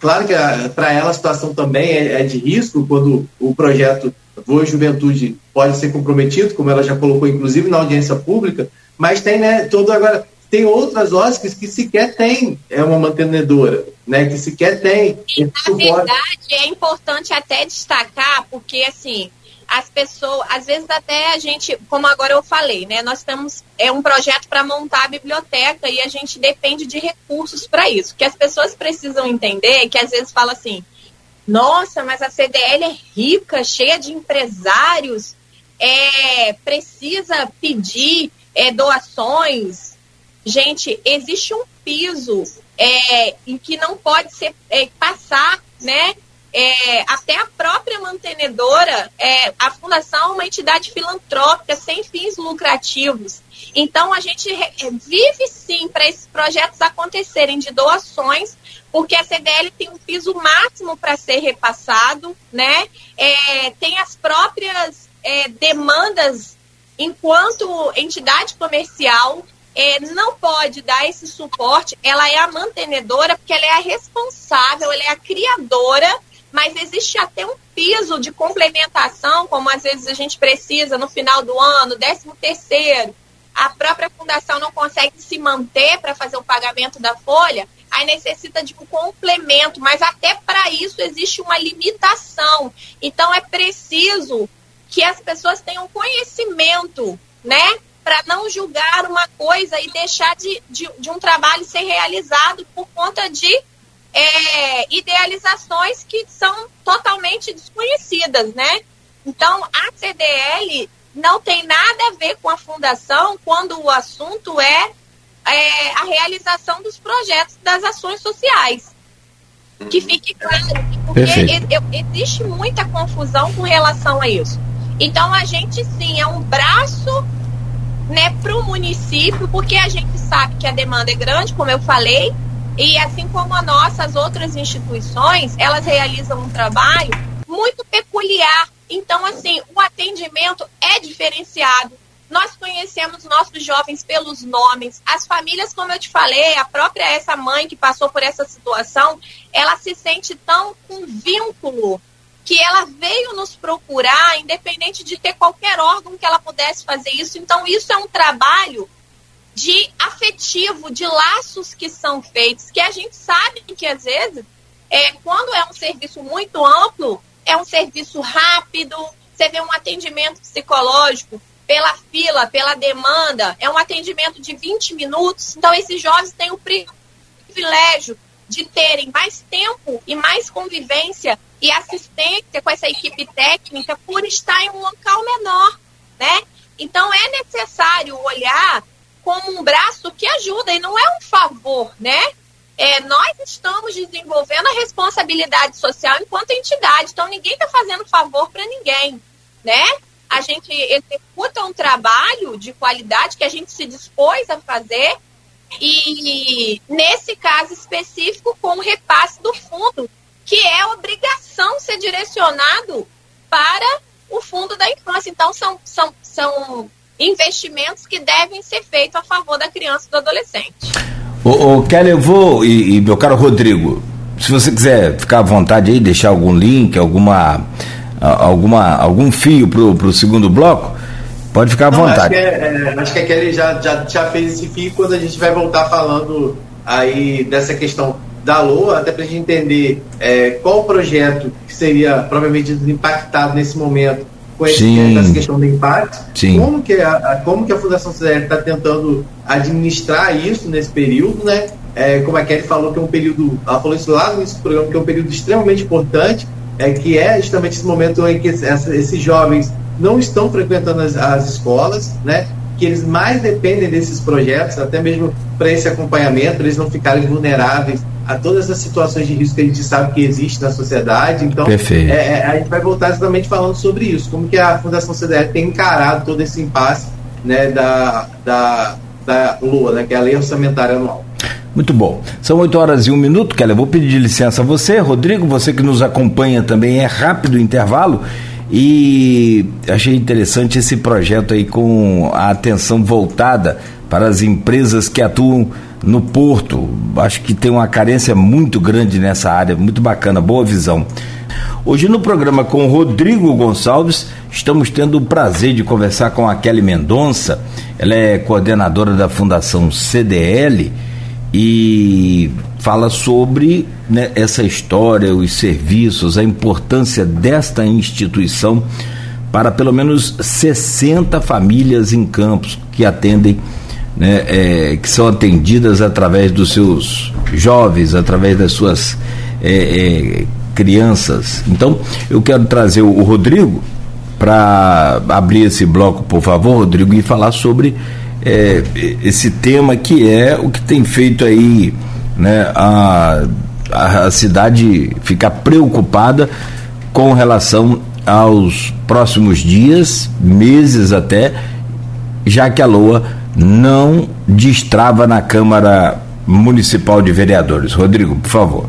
Claro que para ela a situação também é, é, de risco quando o projeto Voa Juventude pode ser comprometido, como ela já colocou, inclusive na audiência pública, mas tem, né, todo agora, tem outras OSCs que sequer tem é uma mantenedora, né, que sequer tem. E, na verdade, é importante até destacar, porque assim, as pessoas, às vezes até a gente, como agora eu falei, né, nós temos é um projeto para montar a biblioteca e a gente depende de recursos para isso. Que as pessoas precisam entender que às vezes fala assim: "Nossa, mas a CDL é rica, cheia de empresários, é, precisa pedir é, doações". Gente, existe um piso é, em que não pode ser é, passar, né? é, até a própria mantenedora, é, a fundação é uma entidade filantrópica sem fins lucrativos. Então, a gente é, vive sim para esses projetos acontecerem de doações, porque a CDL tem um piso máximo para ser repassado, né? É, tem as próprias demandas enquanto entidade comercial. É, não pode dar esse suporte, ela é a mantenedora, porque ela é a responsável, ela é a criadora mas existe até um piso de complementação, como às vezes a gente precisa no final do ano, décimo terceiro. a própria fundação não consegue se manter para fazer o pagamento da folha, aí necessita de um complemento, mas até para isso existe uma limitação. Então é preciso que as pessoas tenham conhecimento, né? Para não julgar uma coisa e deixar de, de, de, um trabalho ser realizado por conta de é, idealizações que são totalmente desconhecidas, né? Então, a CDL não tem nada a ver com a fundação quando o assunto é é, a realização dos projetos das ações sociais. Que uhum. fique claro, porque existe muita confusão com relação a isso. Então a gente sim é um braço né, para o município, porque a gente sabe que a demanda é grande, como eu falei, e assim como a nossa, as outras instituições, elas realizam um trabalho muito peculiar. Então, assim, o atendimento é diferenciado, nós conhecemos nossos jovens pelos nomes. As famílias, como eu te falei, a própria essa mãe que passou por essa situação, ela se sente tão com vínculo que ela veio nos procurar, independente de ter qualquer órgão que ela pudesse fazer isso. Então, isso é um trabalho de afetivo, de laços que são feitos, que a gente sabe que às vezes, é, quando é um serviço muito amplo, é um serviço rápido, você vê um atendimento psicológico pela fila, pela demanda, é um atendimento de 20 minutos. Então, esses jovens têm o privilégio de terem mais tempo e mais convivência e assistência com essa equipe técnica por estar em um local menor, né? Então, é necessário olhar como um braço que ajuda e não é um favor, né? É, nós estamos desenvolvendo a responsabilidade social enquanto entidade, então ninguém está fazendo favor para ninguém, né? a gente executa um trabalho de qualidade que a gente se dispôs a fazer e nesse caso específico com o repasse do fundo, que é obrigação ser direcionado para o fundo da infância. Então são, são, são investimentos que devem ser feitos a favor da criança e do adolescente. Ô, ô Kelly, eu vou, e, e meu caro Rodrigo, se você quiser ficar à vontade aí, deixar algum link, alguma alguma, algum fio para o segundo bloco, pode ficar à Não, vontade. Acho que, é, é, acho que a Kelly já, já, já fez esse fio quando a gente vai voltar falando aí dessa questão da LOA, até para a gente entender é, qual o projeto que seria provavelmente impactado nesse momento com esse, essa questão do impacto, Sim. como que a, como que a Fundação CDL está tentando administrar isso nesse período, né? É, como a Kelly falou que é um período, ela falou isso lá no início do programa, que é um período extremamente importante, é que é justamente esse momento em que esses jovens não estão frequentando as, as escolas, né? que eles mais dependem desses projetos, até mesmo para esse acompanhamento, eles não ficarem vulneráveis a todas as situações de risco que a gente sabe que existe na sociedade. Então, é, é, a gente vai voltar exatamente falando sobre isso, como que a Fundação CDL tem encarado todo esse impasse né, da, da, da LUA, né, que é a Lei Orçamentária Anual. Muito bom. São 8 horas e um minuto, Kelly. Eu vou pedir licença a você, Rodrigo, você que nos acompanha também. É rápido o intervalo. E achei interessante esse projeto aí com a atenção voltada para as empresas que atuam no porto. Acho que tem uma carência muito grande nessa área, muito bacana, boa visão. Hoje no programa com Rodrigo Gonçalves, estamos tendo o prazer de conversar com a Kelly Mendonça. Ela é coordenadora da Fundação CDL e fala sobre né, essa história, os serviços, a importância desta instituição para pelo menos 60 famílias em Campos que atendem, né, é, que são atendidas através dos seus jovens, através das suas é, é, crianças. Então, eu quero trazer o Rodrigo para abrir esse bloco, por favor, Rodrigo, e falar sobre é, esse tema que é o que tem feito aí né, a, a cidade ficar preocupada com relação aos próximos dias, meses até, já que a LOA não destrava na Câmara Municipal de Vereadores. Rodrigo, por favor.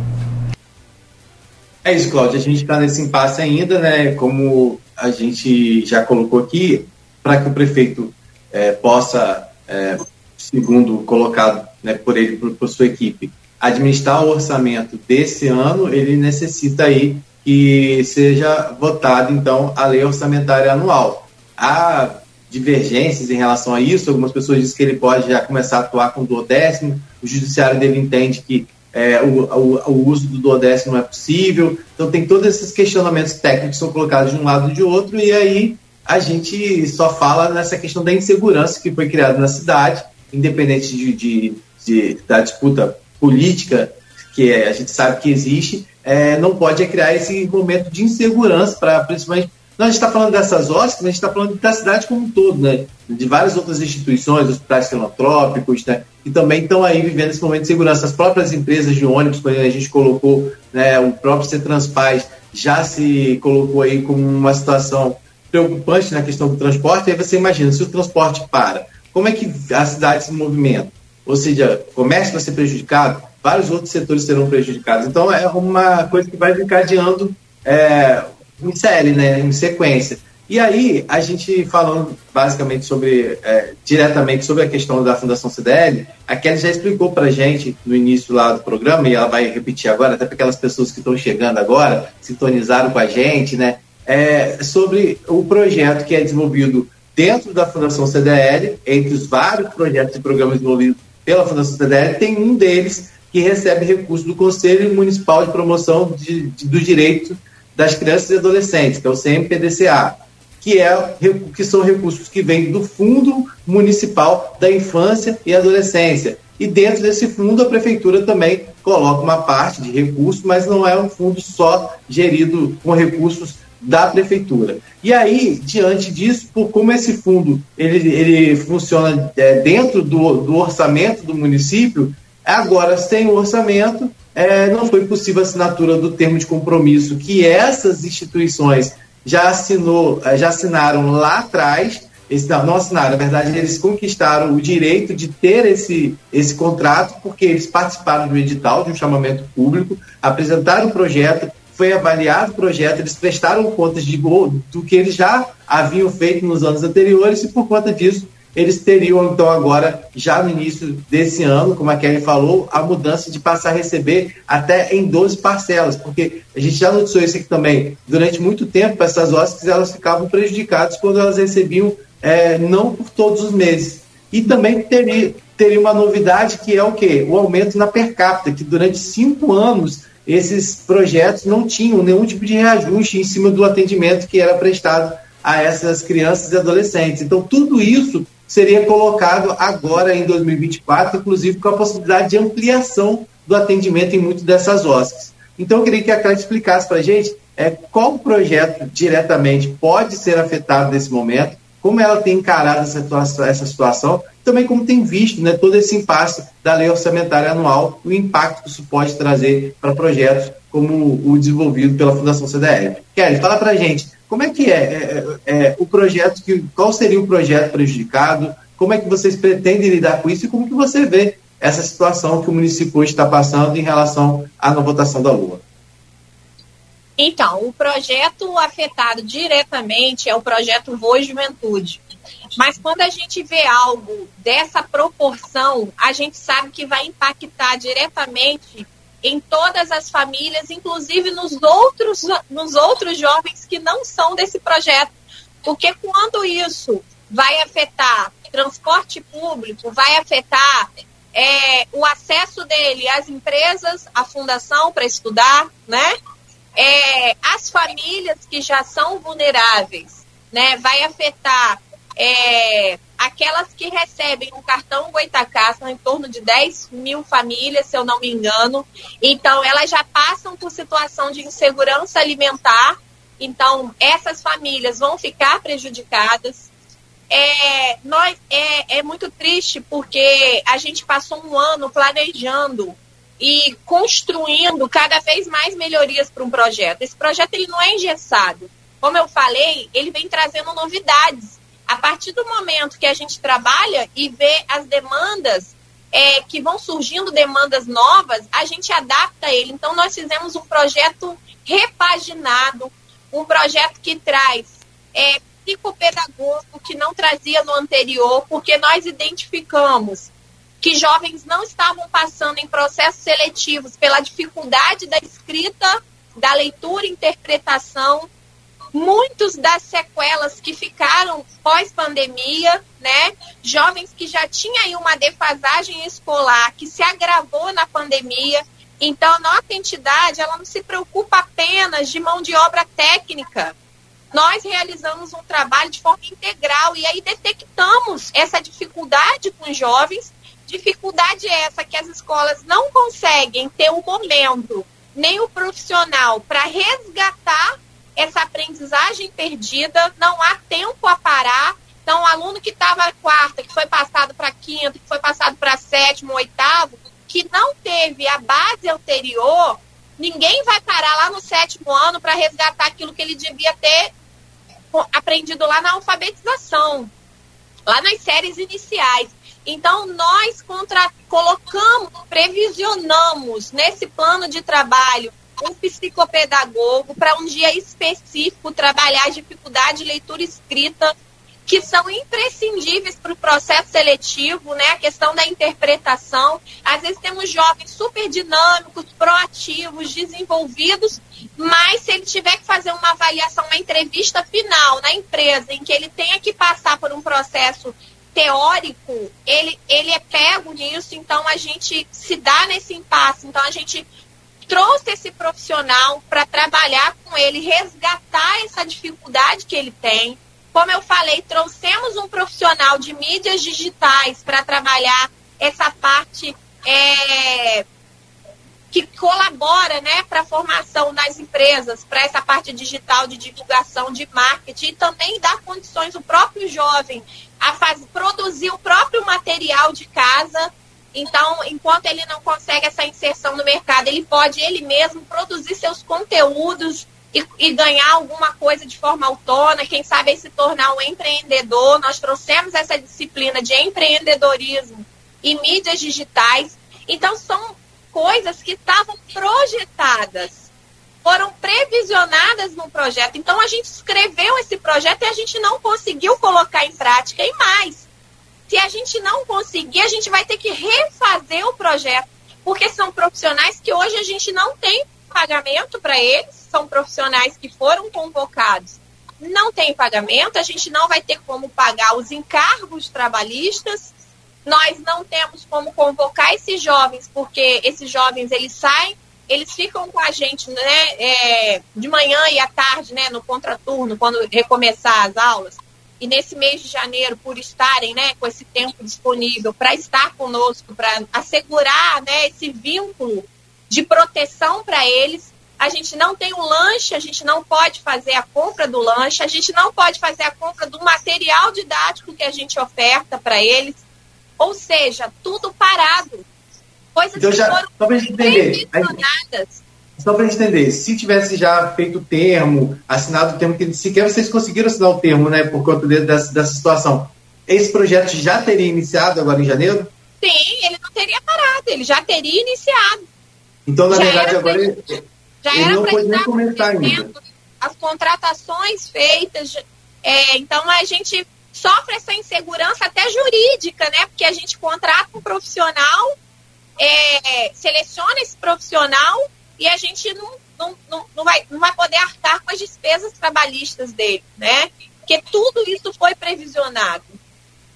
É isso, Cláudio. A gente está nesse impasse ainda, né? Como a gente já colocou aqui, para que o prefeito é, possa, é, segundo colocado né, por ele, por, por, sua equipe, administrar o orçamento desse ano, ele necessita aí que seja votada, então, a lei orçamentária anual. A divergências em relação a isso. Algumas pessoas dizem que ele pode já começar a atuar com o duodécimo, o judiciário dele entende que é, o, o, o, uso do duodécimo é possível. Então, tem todos esses questionamentos técnicos que são colocados de um lado e de outro, e aí a gente só fala nessa questão da insegurança que foi criada na cidade, independente de, de, de da disputa política que a gente sabe que existe, é, não pode criar esse momento de insegurança para principalmente não, a gente está falando dessas OSCs, mas a gente está falando da cidade como um todo, né? De várias outras instituições, hospitais filantrópicos, né? Que também estão aí vivendo esse momento de segurança. As próprias empresas de ônibus, quando a gente colocou, né? O próprio Cetranspaz já se colocou aí como uma situação preocupante na questão do transporte. Aí você imagina, se o transporte para, como é que a cidade se movimenta? Ou seja, o comércio vai ser prejudicado, vários outros setores serão prejudicados. Então é uma coisa que vai encadeando é, em série, né, em sequência. E aí, a gente falando basicamente sobre, é, diretamente sobre a questão da Fundação CDL, a Kelly já explicou para a gente no início lá do programa, e ela vai repetir agora, até para aquelas pessoas que estão chegando agora, sintonizaram com a gente, né, é, sobre o projeto que é desenvolvido dentro da Fundação CDL, entre os vários projetos e programas desenvolvidos pela Fundação CDL, tem um deles que recebe recursos do Conselho Municipal de Promoção de, de, do Direito das crianças e adolescentes, que é o CMPDCA, que, é, que são recursos que vêm do Fundo Municipal da Infância e Adolescência. E dentro desse fundo, a prefeitura também coloca uma parte de recursos, mas não é um fundo só gerido com recursos da prefeitura. E aí, diante disso, por como esse fundo ele, ele funciona é, dentro do, do orçamento do município, agora sem o orçamento, é, não foi possível a assinatura do termo de compromisso que essas instituições já assinou, é, já assinaram lá atrás. Eles, não, não assinaram, na verdade, eles conquistaram o direito de ter esse, esse contrato, porque eles participaram do edital, de um chamamento público, apresentaram o projeto, foi avaliado o projeto, eles prestaram contas de, do que eles já haviam feito nos anos anteriores, e por conta disso, eles teriam, então, agora, já no início desse ano, como a Kelly falou, a mudança de passar a receber até em 12 parcelas, porque a gente já noticiou isso aqui também. Durante muito tempo, essas hóspedes elas ficavam prejudicadas quando elas recebiam é, não por todos os meses. E também teria, teria uma novidade que é o quê? O aumento na per capita, que durante cinco anos esses projetos não tinham nenhum tipo de reajuste em cima do atendimento que era prestado a essas crianças e adolescentes. Então, tudo isso seria colocado agora em 2024, inclusive com a possibilidade de ampliação do atendimento em muitas dessas OSCs. Então, eu queria que a Clara explicasse para a gente é, qual projeto diretamente pode ser afetado nesse momento, como ela tem encarado essa situação, essa situação também como tem visto né, todo esse impasse da lei orçamentária anual, o impacto que isso pode trazer para projetos como o desenvolvido pela Fundação CDL. Kelly, fala para gente, como é que é, é, é, o projeto, que, qual seria o projeto prejudicado, como é que vocês pretendem lidar com isso e como que você vê essa situação que o município está passando em relação à não votação da Lua? Então, o projeto afetado diretamente é o projeto Voa Juventude. Mas quando a gente vê algo dessa proporção, a gente sabe que vai impactar diretamente em todas as famílias, inclusive nos outros, nos outros jovens que não são desse projeto. Porque quando isso vai afetar transporte público, vai afetar é, o acesso dele às empresas, à fundação para estudar, né? É, as famílias que já são vulneráveis, né? Vai afetar é, aquelas que recebem o cartão Goitacá são em torno de 10 mil famílias, se eu não me engano. Então, elas já passam por situação de insegurança alimentar. Então, essas famílias vão ficar prejudicadas. É, nós, é, é muito triste porque a gente passou um ano planejando e construindo cada vez mais melhorias para um projeto. Esse projeto ele não é engessado. Como eu falei, ele vem trazendo novidades a partir do momento que a gente trabalha e vê as demandas é, que vão surgindo demandas novas, a gente adapta ele. Então, nós fizemos um projeto repaginado, um projeto que traz é, psicopedagogo que não trazia no anterior, porque nós identificamos que jovens não estavam passando em processos seletivos pela dificuldade da escrita, da leitura e interpretação muitos das sequelas que ficaram pós-pandemia, né? Jovens que já tinham aí uma defasagem escolar que se agravou na pandemia. Então, a nossa entidade, ela não se preocupa apenas de mão de obra técnica. Nós realizamos um trabalho de forma integral e aí detectamos essa dificuldade com os jovens. Dificuldade essa que as escolas não conseguem ter o momento nem o profissional para resgatar essa aprendizagem perdida, não há tempo a parar. Então, o aluno que estava quarta, que foi passado para quinta, que foi passado para sétimo, oitavo, que não teve a base anterior, ninguém vai parar lá no sétimo ano para resgatar aquilo que ele devia ter aprendido lá na alfabetização, lá nas séries iniciais. Então, nós contra... colocamos, previsionamos nesse plano de trabalho um psicopedagogo para um dia específico trabalhar a dificuldade de leitura escrita, que são imprescindíveis para o processo seletivo, né? A questão da interpretação. Às vezes temos jovens super dinâmicos, proativos, desenvolvidos, mas se ele tiver que fazer uma avaliação, uma entrevista final na empresa, em que ele tenha que passar por um processo teórico, ele, ele é pego nisso, então a gente se dá nesse impasse. Então a gente trouxe esse profissional para trabalhar com ele, resgatar essa dificuldade que ele tem. Como eu falei, trouxemos um profissional de mídias digitais para trabalhar essa parte é, que colabora né, para a formação das empresas, para essa parte digital de divulgação, de marketing, e também dá condições o próprio jovem a faz, produzir o próprio material de casa então, enquanto ele não consegue essa inserção no mercado, ele pode ele mesmo produzir seus conteúdos e, e ganhar alguma coisa de forma autônoma, quem sabe se tornar um empreendedor. Nós trouxemos essa disciplina de empreendedorismo e mídias digitais. Então, são coisas que estavam projetadas, foram previsionadas no projeto. Então, a gente escreveu esse projeto e a gente não conseguiu colocar em prática. E mais, se a gente não conseguir, a gente vai ter que refazer o projeto, porque são profissionais que hoje a gente não tem pagamento para eles, são profissionais que foram convocados. Não tem pagamento, a gente não vai ter como pagar os encargos trabalhistas, nós não temos como convocar esses jovens, porque esses jovens eles saem, eles ficam com a gente né, é, de manhã e à tarde, né, no contraturno, quando recomeçar as aulas e nesse mês de janeiro, por estarem né, com esse tempo disponível para estar conosco, para assegurar né, esse vínculo de proteção para eles, a gente não tem um lanche, a gente não pode fazer a compra do lanche, a gente não pode fazer a compra do material didático que a gente oferta para eles. Ou seja, tudo parado. Coisas então, que já, foram só entender. Só para entender, se tivesse já feito o termo, assinado o termo, que sequer vocês conseguiram assinar o termo, né, por conta de, dessa, dessa situação, esse projeto já teria iniciado agora em janeiro? Sim, ele não teria parado, ele já teria iniciado. Então, na já verdade, agora ele, já ele era não pode nem começar ainda. As contratações feitas, é, então a gente sofre essa insegurança até jurídica, né? Porque a gente contrata um profissional, é, seleciona esse profissional e a gente não, não, não, vai, não vai poder arcar com as despesas trabalhistas dele, né? Porque tudo isso foi previsionado.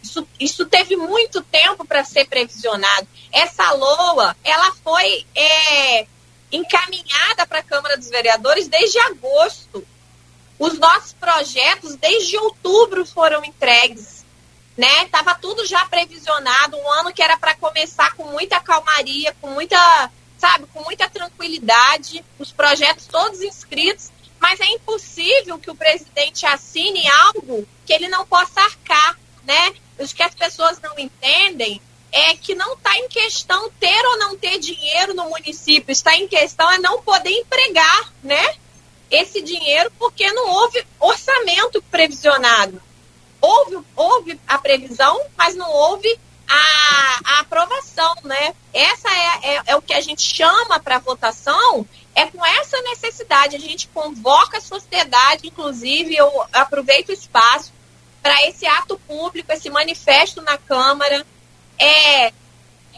Isso, isso teve muito tempo para ser previsionado. Essa LOA, ela foi é, encaminhada para a Câmara dos Vereadores desde agosto. Os nossos projetos, desde outubro, foram entregues. Né? Tava tudo já previsionado, um ano que era para começar com muita calmaria, com muita sabe, com muita tranquilidade, os projetos todos inscritos, mas é impossível que o presidente assine algo que ele não possa arcar, né? O que as pessoas não entendem é que não está em questão ter ou não ter dinheiro no município, está em questão é não poder empregar, né? Esse dinheiro porque não houve orçamento previsionado. Houve, houve a previsão, mas não houve a, a aprovação, né? Essa é, é, é o que a gente chama para votação, é com essa necessidade. A gente convoca a sociedade, inclusive, eu aproveito o espaço para esse ato público, esse manifesto na Câmara. É,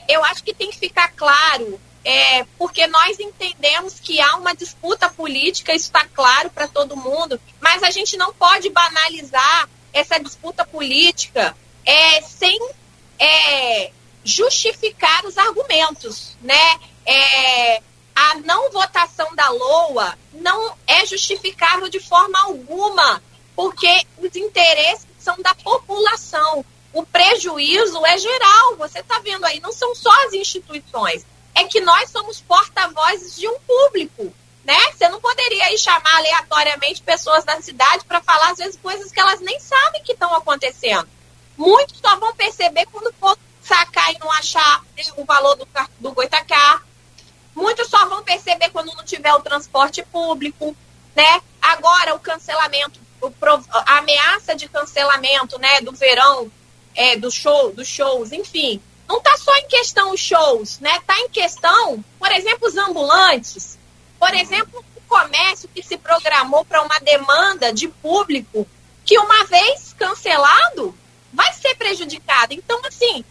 eu acho que tem que ficar claro é, porque nós entendemos que há uma disputa política, isso está claro para todo mundo, mas a gente não pode banalizar essa disputa política é, sem é, justificar os argumentos, né? É, a não votação da LOA não é justificável de forma alguma, porque os interesses são da população. O prejuízo é geral, você está vendo aí, não são só as instituições é que nós somos porta-vozes de um público, né? Você não poderia ir chamar aleatoriamente pessoas da cidade para falar, às vezes, coisas que elas nem sabem que estão acontecendo. Muitos só vão perceber quando for sacar e não achar o valor do, do Goitacá. Muitos só vão perceber quando não tiver o transporte público, né? Agora, o cancelamento, o, a ameaça de cancelamento, né, do verão, é, do show, dos shows, enfim não está só em questão os shows, né? Está em questão, por exemplo, os ambulantes, por exemplo, o comércio que se programou para uma demanda de público que uma vez cancelado vai ser prejudicado. Então, assim,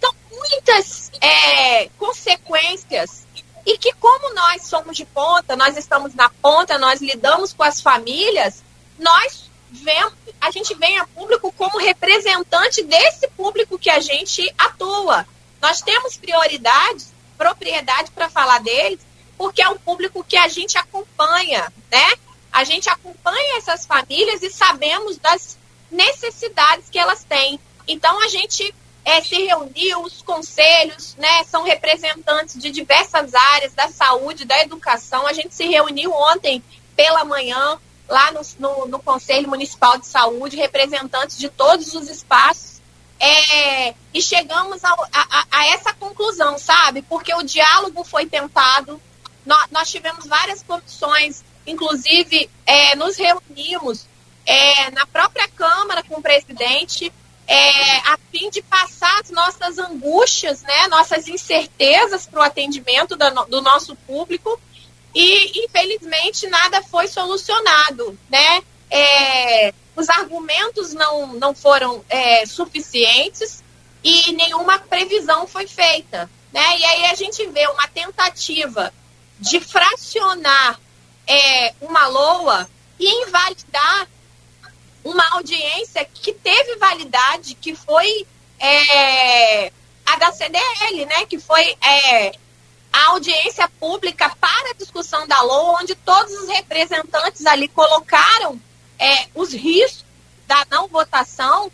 são muitas é, consequências e que como nós somos de ponta, nós estamos na ponta, nós lidamos com as famílias, nós vemos, a gente vem a público como representante desse público que a gente atua. Nós temos prioridade, propriedade para falar deles, porque é um público que a gente acompanha, né? A gente acompanha essas famílias e sabemos das necessidades que elas têm. Então a gente é, se reuniu, os conselhos, né? São representantes de diversas áreas da saúde, da educação. A gente se reuniu ontem pela manhã lá no, no, no Conselho Municipal de Saúde, representantes de todos os espaços, é, e chegamos a, a, a, essa conclusão, sabe? Porque o diálogo foi tentado, nós, nós tivemos várias comissões, inclusive é, nos reunimos é, na própria Câmara com o presidente, é, a fim de passar as nossas angústias, né, nossas incertezas para o atendimento do, do nosso público e, infelizmente, nada foi solucionado, né? É, os argumentos não, não foram é, suficientes e nenhuma previsão foi feita, né? E aí a gente vê uma tentativa de fracionar é, uma LOA e invalidar uma audiência que teve validade, que foi é, a da CDL, né? Que foi é, a audiência pública para a discussão da LOA, onde todos os representantes ali colocaram é, os riscos da não votação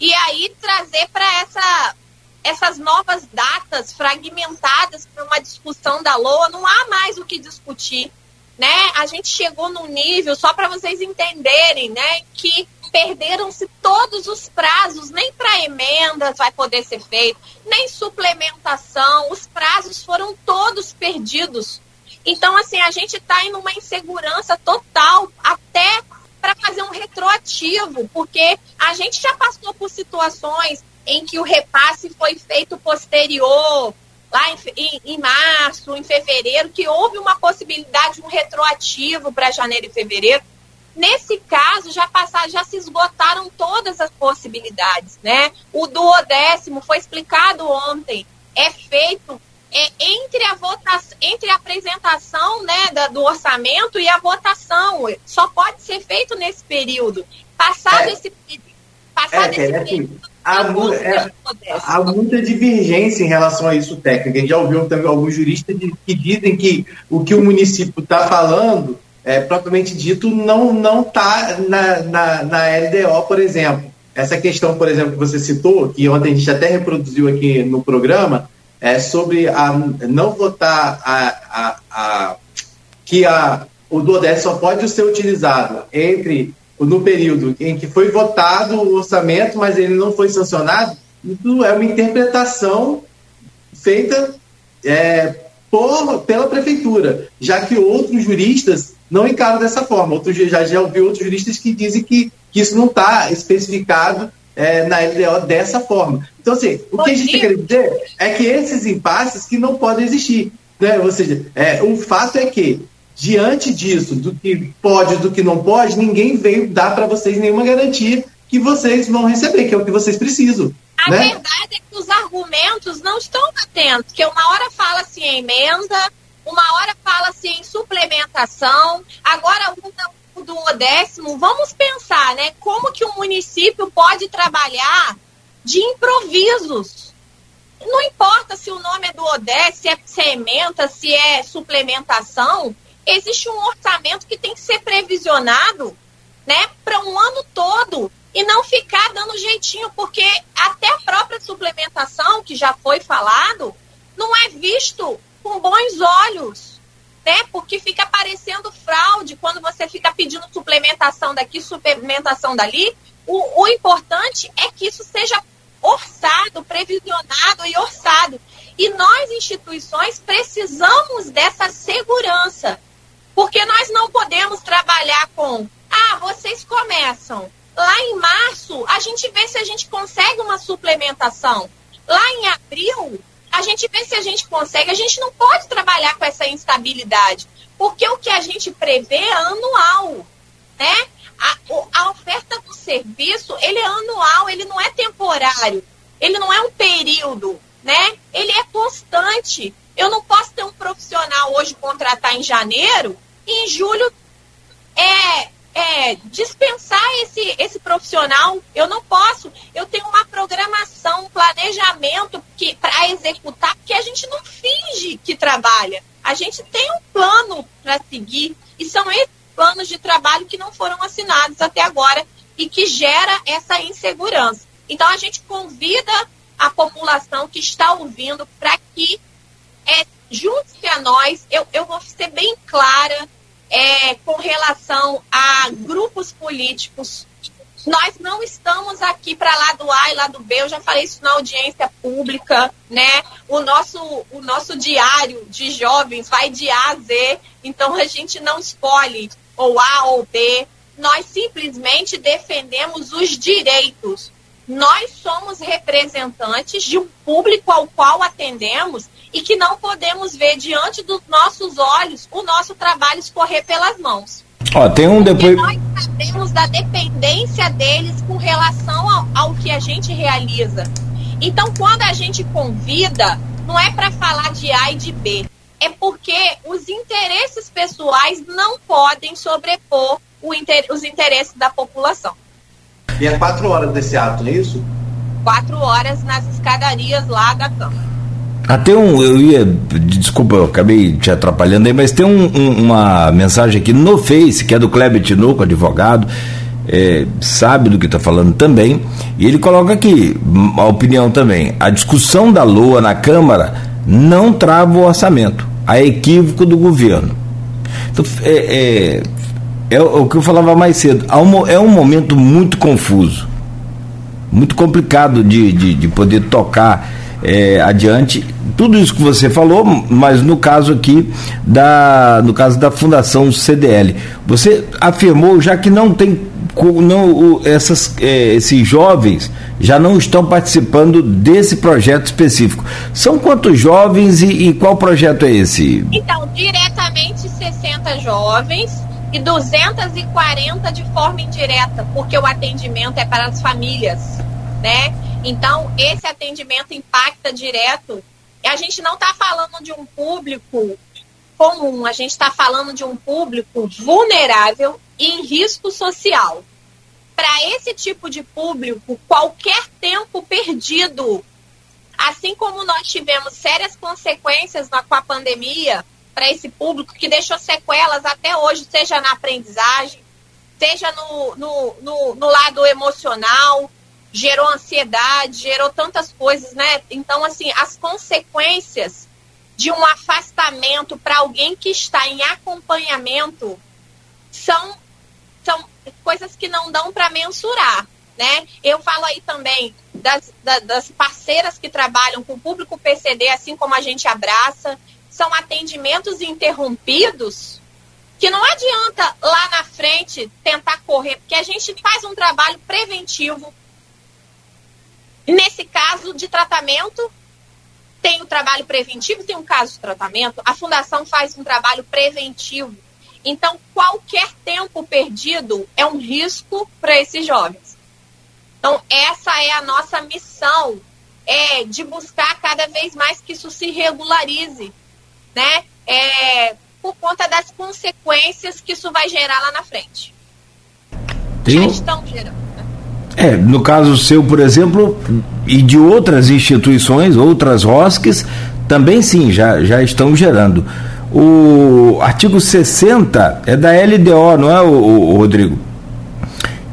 e aí trazer para essa, essas novas datas fragmentadas para uma discussão da LOA, não há mais o que discutir. Né? A gente chegou num nível, só para vocês entenderem, né, que perderam-se todos os prazos, nem para emendas vai poder ser feito, nem suplementação, os prazos foram todos perdidos. Então, assim, a gente está em uma insegurança total, até para fazer um retroativo, porque a gente já passou por situações em que o repasse foi feito posterior, lá em, em, em março, em fevereiro, que houve uma possibilidade de um retroativo para janeiro e fevereiro. Nesse caso, já passaram, já se esgotaram todas as possibilidades, né? O duodécimo foi explicado ontem, é feito é, entre a votação, entre a apresentação né, da, do orçamento e a votação. Só pode ser feito nesse período. Passado é, esse passado é, esse é, período. Há, é, há, muita divergência em relação a isso técnico. A gente já ouviu também alguns juristas que dizem que o que o município está falando é, propriamente dito, não está na, na, na LDO, por exemplo. Essa questão, por exemplo, que você citou, que ontem a gente até reproduziu aqui no programa, é sobre a não votar a, a, a que a, o DODES só pode ser utilizado entre no período em que foi votado o orçamento, mas ele não foi sancionado, isso é uma interpretação feita é, por, pela prefeitura, já que outros juristas não encaram dessa forma. Outros, já, já ouvi outros juristas que dizem que, que isso não está especificado é, na LDO dessa forma. Então, assim, o que a gente quer dizer é que esses impasses que não podem existir. Né? Ou seja, é, o fato é que, diante disso, do que pode e do que não pode, ninguém veio dar para vocês nenhuma garantia que vocês vão receber, que é o que vocês precisam. A né? verdade é que os argumentos não estão batendo, porque uma hora fala-se em emenda, uma hora fala-se em suplementação, agora o do décimo. Vamos pensar, né? Como que o município pode trabalhar de improvisos? Não importa se o nome é do ODES, se é, se é emenda, se é suplementação, existe um orçamento que tem que ser previsionado né, para um ano todo e não ficar dando jeitinho, porque até a própria suplementação, que já foi falado, não é visto com bons olhos, né? Porque fica parecendo fraude quando você fica pedindo suplementação daqui, suplementação dali. O, o importante é que isso seja orçado, previsionado e orçado. E nós, instituições, precisamos dessa segurança. Porque nós não podemos trabalhar com, ah, vocês começam. Lá em março, a gente vê se a gente consegue uma suplementação. Lá em abril, a gente vê se a gente consegue. A gente não pode trabalhar com essa instabilidade, porque o que a gente prevê é anual, né? A, a oferta do serviço, ele é anual, ele não é temporário, ele não é um período, né? Ele é constante. Eu não posso ter um profissional hoje contratar em janeiro e em julho é, é, dispensar esse, esse profissional. Eu não posso. Eu tenho uma programação, um planejamento para executar, porque a gente não finge que trabalha. A gente tem um plano para seguir. E são esses planos de trabalho que não foram assinados até agora e que gera essa insegurança. Então a gente convida a população que está ouvindo para que é, junte-se a nós. Eu, eu vou ser bem clara é, com relação a grupos políticos. Nós não estamos aqui para lá do A e lá do B, eu já falei isso na audiência pública, né? O nosso, o nosso diário de jovens vai de A a Z, então a gente não escolhe ou A ou B, nós simplesmente defendemos os direitos. Nós somos representantes de um público ao qual atendemos e que não podemos ver diante dos nossos olhos o nosso trabalho escorrer pelas mãos. Ó, tem um depois. Nós sabemos da dependência deles com relação ao, ao que a gente realiza. Então, quando a gente convida, não é para falar de A e de B, é porque os interesses pessoais não podem sobrepor inter... os interesses da população. E é quatro horas desse ato, não é isso? Quatro horas nas escadarias lá da Câmara. Até um, eu ia, desculpa, eu acabei te atrapalhando aí, mas tem um, um, uma mensagem aqui no Face, que é do Kleber Tinoco, advogado, é, sabe do que está falando também, e ele coloca aqui a opinião também. A discussão da LOA na Câmara não trava o orçamento, há equívoco do governo. Então, é, é, é o que eu falava mais cedo, é um momento muito confuso, muito complicado de, de, de poder tocar é, adiante. Tudo isso que você falou, mas no caso aqui da no caso da Fundação CDL, você afirmou já que não tem não essas é, esses jovens já não estão participando desse projeto específico. São quantos jovens e, e qual projeto é esse? Então, diretamente 60 jovens e 240 de forma indireta, porque o atendimento é para as famílias, né? Então, esse atendimento impacta direto. E a gente não está falando de um público comum, a gente está falando de um público vulnerável e em risco social. Para esse tipo de público, qualquer tempo perdido, assim como nós tivemos sérias consequências com a pandemia para esse público, que deixou sequelas até hoje, seja na aprendizagem, seja no, no, no, no lado emocional, gerou ansiedade, gerou tantas coisas, né? Então, assim, as consequências de um afastamento para alguém que está em acompanhamento são, são coisas que não dão para mensurar, né? Eu falo aí também das, das parceiras que trabalham com o público PCD, assim como a gente abraça, são atendimentos interrompidos que não adianta lá na frente tentar correr, porque a gente faz um trabalho preventivo, Nesse caso de tratamento, tem o trabalho preventivo, tem um caso de tratamento, a fundação faz um trabalho preventivo. Então, qualquer tempo perdido é um risco para esses jovens. Então, essa é a nossa missão, é de buscar cada vez mais que isso se regularize, né? É, por conta das consequências que isso vai gerar lá na frente. Tem... Já estão gerando. Né? É, no caso seu, por exemplo, e de outras instituições, outras ROSCs, também sim, já, já estão gerando. O artigo 60 é da LDO, não é, o, o Rodrigo?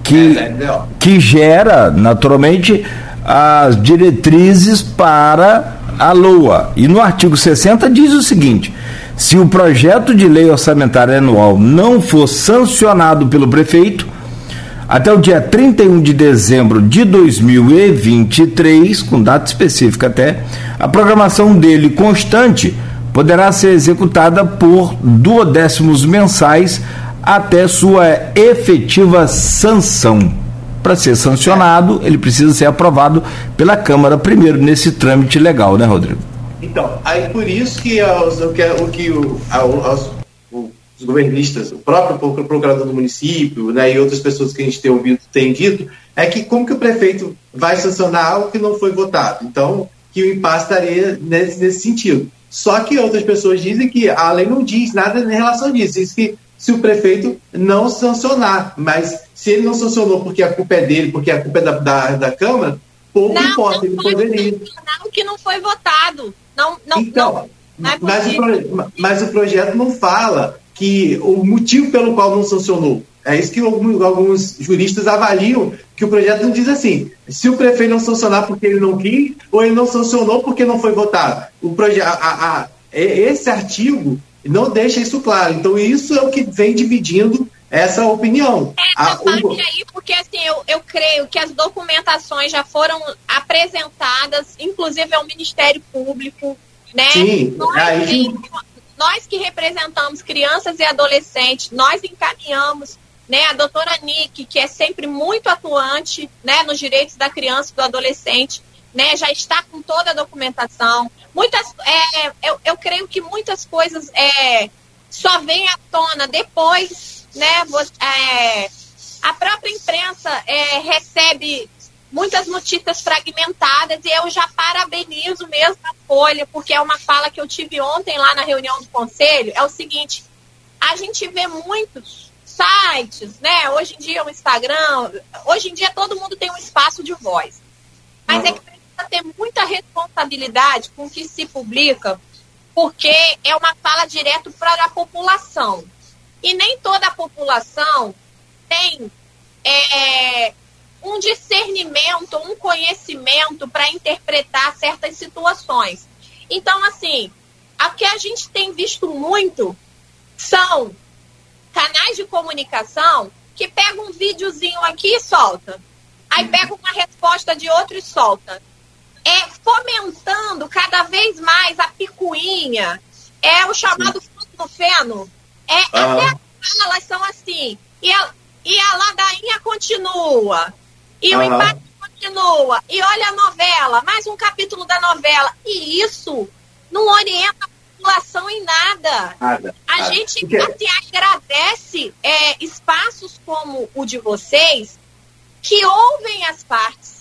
Que, é que gera, naturalmente, as diretrizes para a LOA. E no artigo 60 diz o seguinte: se o projeto de lei orçamentária anual não for sancionado pelo prefeito, até o dia 31 de dezembro de 2023, com data específica até, a programação dele constante poderá ser executada por duodécimos mensais até sua efetiva sanção. Para ser sancionado, ele precisa ser aprovado pela Câmara primeiro nesse trâmite legal, né, Rodrigo? Então, aí por isso que, os, o que, o, que o, os, governistas, o próprio procurador do município né, e outras pessoas que a gente tem ouvido têm dito, é que como que o prefeito vai sancionar algo que não foi votado? Então, que o impasse estaria nesse, nesse sentido. Só que outras pessoas dizem que a lei não diz nada em relação disso. Diz que se o prefeito não sancionar, mas se ele não sancionou porque a culpa é dele, porque a culpa é da, da, da Câmara, pouco não, importa, não ele poderia. Não, que não foi votado. Não, não, então, não, é mas, o mas o projeto não fala que o motivo pelo qual não sancionou. É isso que alguns juristas avaliam, que o projeto não diz assim, se o prefeito não sancionar porque ele não quis, ou ele não sancionou porque não foi votado. O projeto, a, a, esse artigo não deixa isso claro. Então, isso é o que vem dividindo essa opinião. Essa parte o... aí, porque assim, eu, eu creio que as documentações já foram apresentadas, inclusive ao Ministério Público, né? Sim, nós, aí... que, nós que representamos crianças e adolescentes, nós encaminhamos né, a doutora Nick, que é sempre muito atuante né, nos direitos da criança e do adolescente, né, já está com toda a documentação. Muitas, é, eu, eu creio que muitas coisas é, só vêm à tona depois, né? É, a própria imprensa é, recebe muitas notícias fragmentadas e eu já parabenizo mesmo a Folha, porque é uma fala que eu tive ontem lá na reunião do conselho, é o seguinte, a gente vê muitos sites, né? Hoje em dia o Instagram, hoje em dia todo mundo tem um espaço de voz. Mas é que precisa ter muita responsabilidade com o que se publica, porque é uma fala direto para a população. E nem toda a população tem é, um discernimento, um conhecimento para interpretar certas situações. Então, assim, o que a gente tem visto muito são canais de comunicação que pegam um videozinho aqui e solta. Aí pega uma resposta de outro e solta. É fomentando cada vez mais a picuinha. É o chamado fundo feno. É, ah. Até as falas são assim. E a, e a ladainha continua. E o empate continua. E olha a novela, mais um capítulo da novela. E isso não orienta população em nada. nada a nada. gente Porque... agradece é, espaços como o de vocês que ouvem as partes.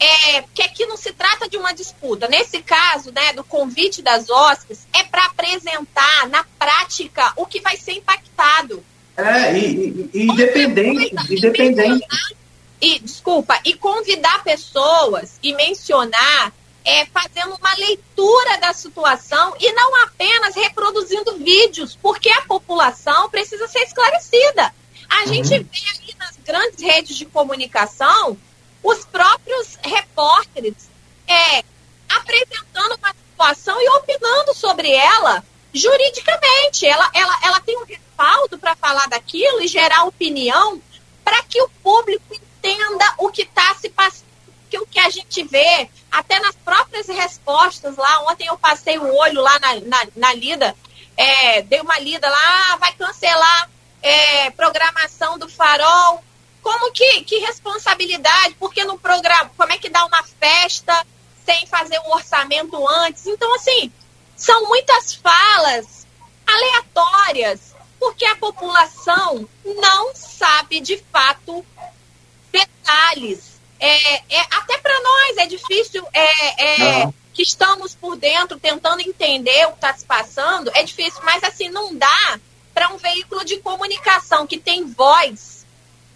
É, que aqui não se trata de uma disputa. Nesse caso, né, do convite das OSCs, é para apresentar na prática o que vai ser impactado. É, e, e, independente. independente. E, desculpa, e convidar pessoas e mencionar é, fazendo uma leitura da situação e não apenas reproduzindo vídeos, porque a população precisa ser esclarecida. A uhum. gente vê aí nas grandes redes de comunicação os próprios repórteres é, apresentando uma situação e opinando sobre ela juridicamente. Ela, ela, ela tem um respaldo para falar daquilo e gerar opinião para que o público entenda o que está se passando que o que a gente vê, até nas próprias respostas lá, ontem eu passei o olho lá na, na, na lida, é, dei uma lida lá, ah, vai cancelar é, programação do farol. Como que, que responsabilidade? Porque no programa, como é que dá uma festa sem fazer um orçamento antes? Então, assim, são muitas falas aleatórias, porque a população não sabe de fato detalhes é, é até para nós é difícil, é, é que estamos por dentro tentando entender o que está se passando, é difícil, mas assim, não dá para um veículo de comunicação que tem voz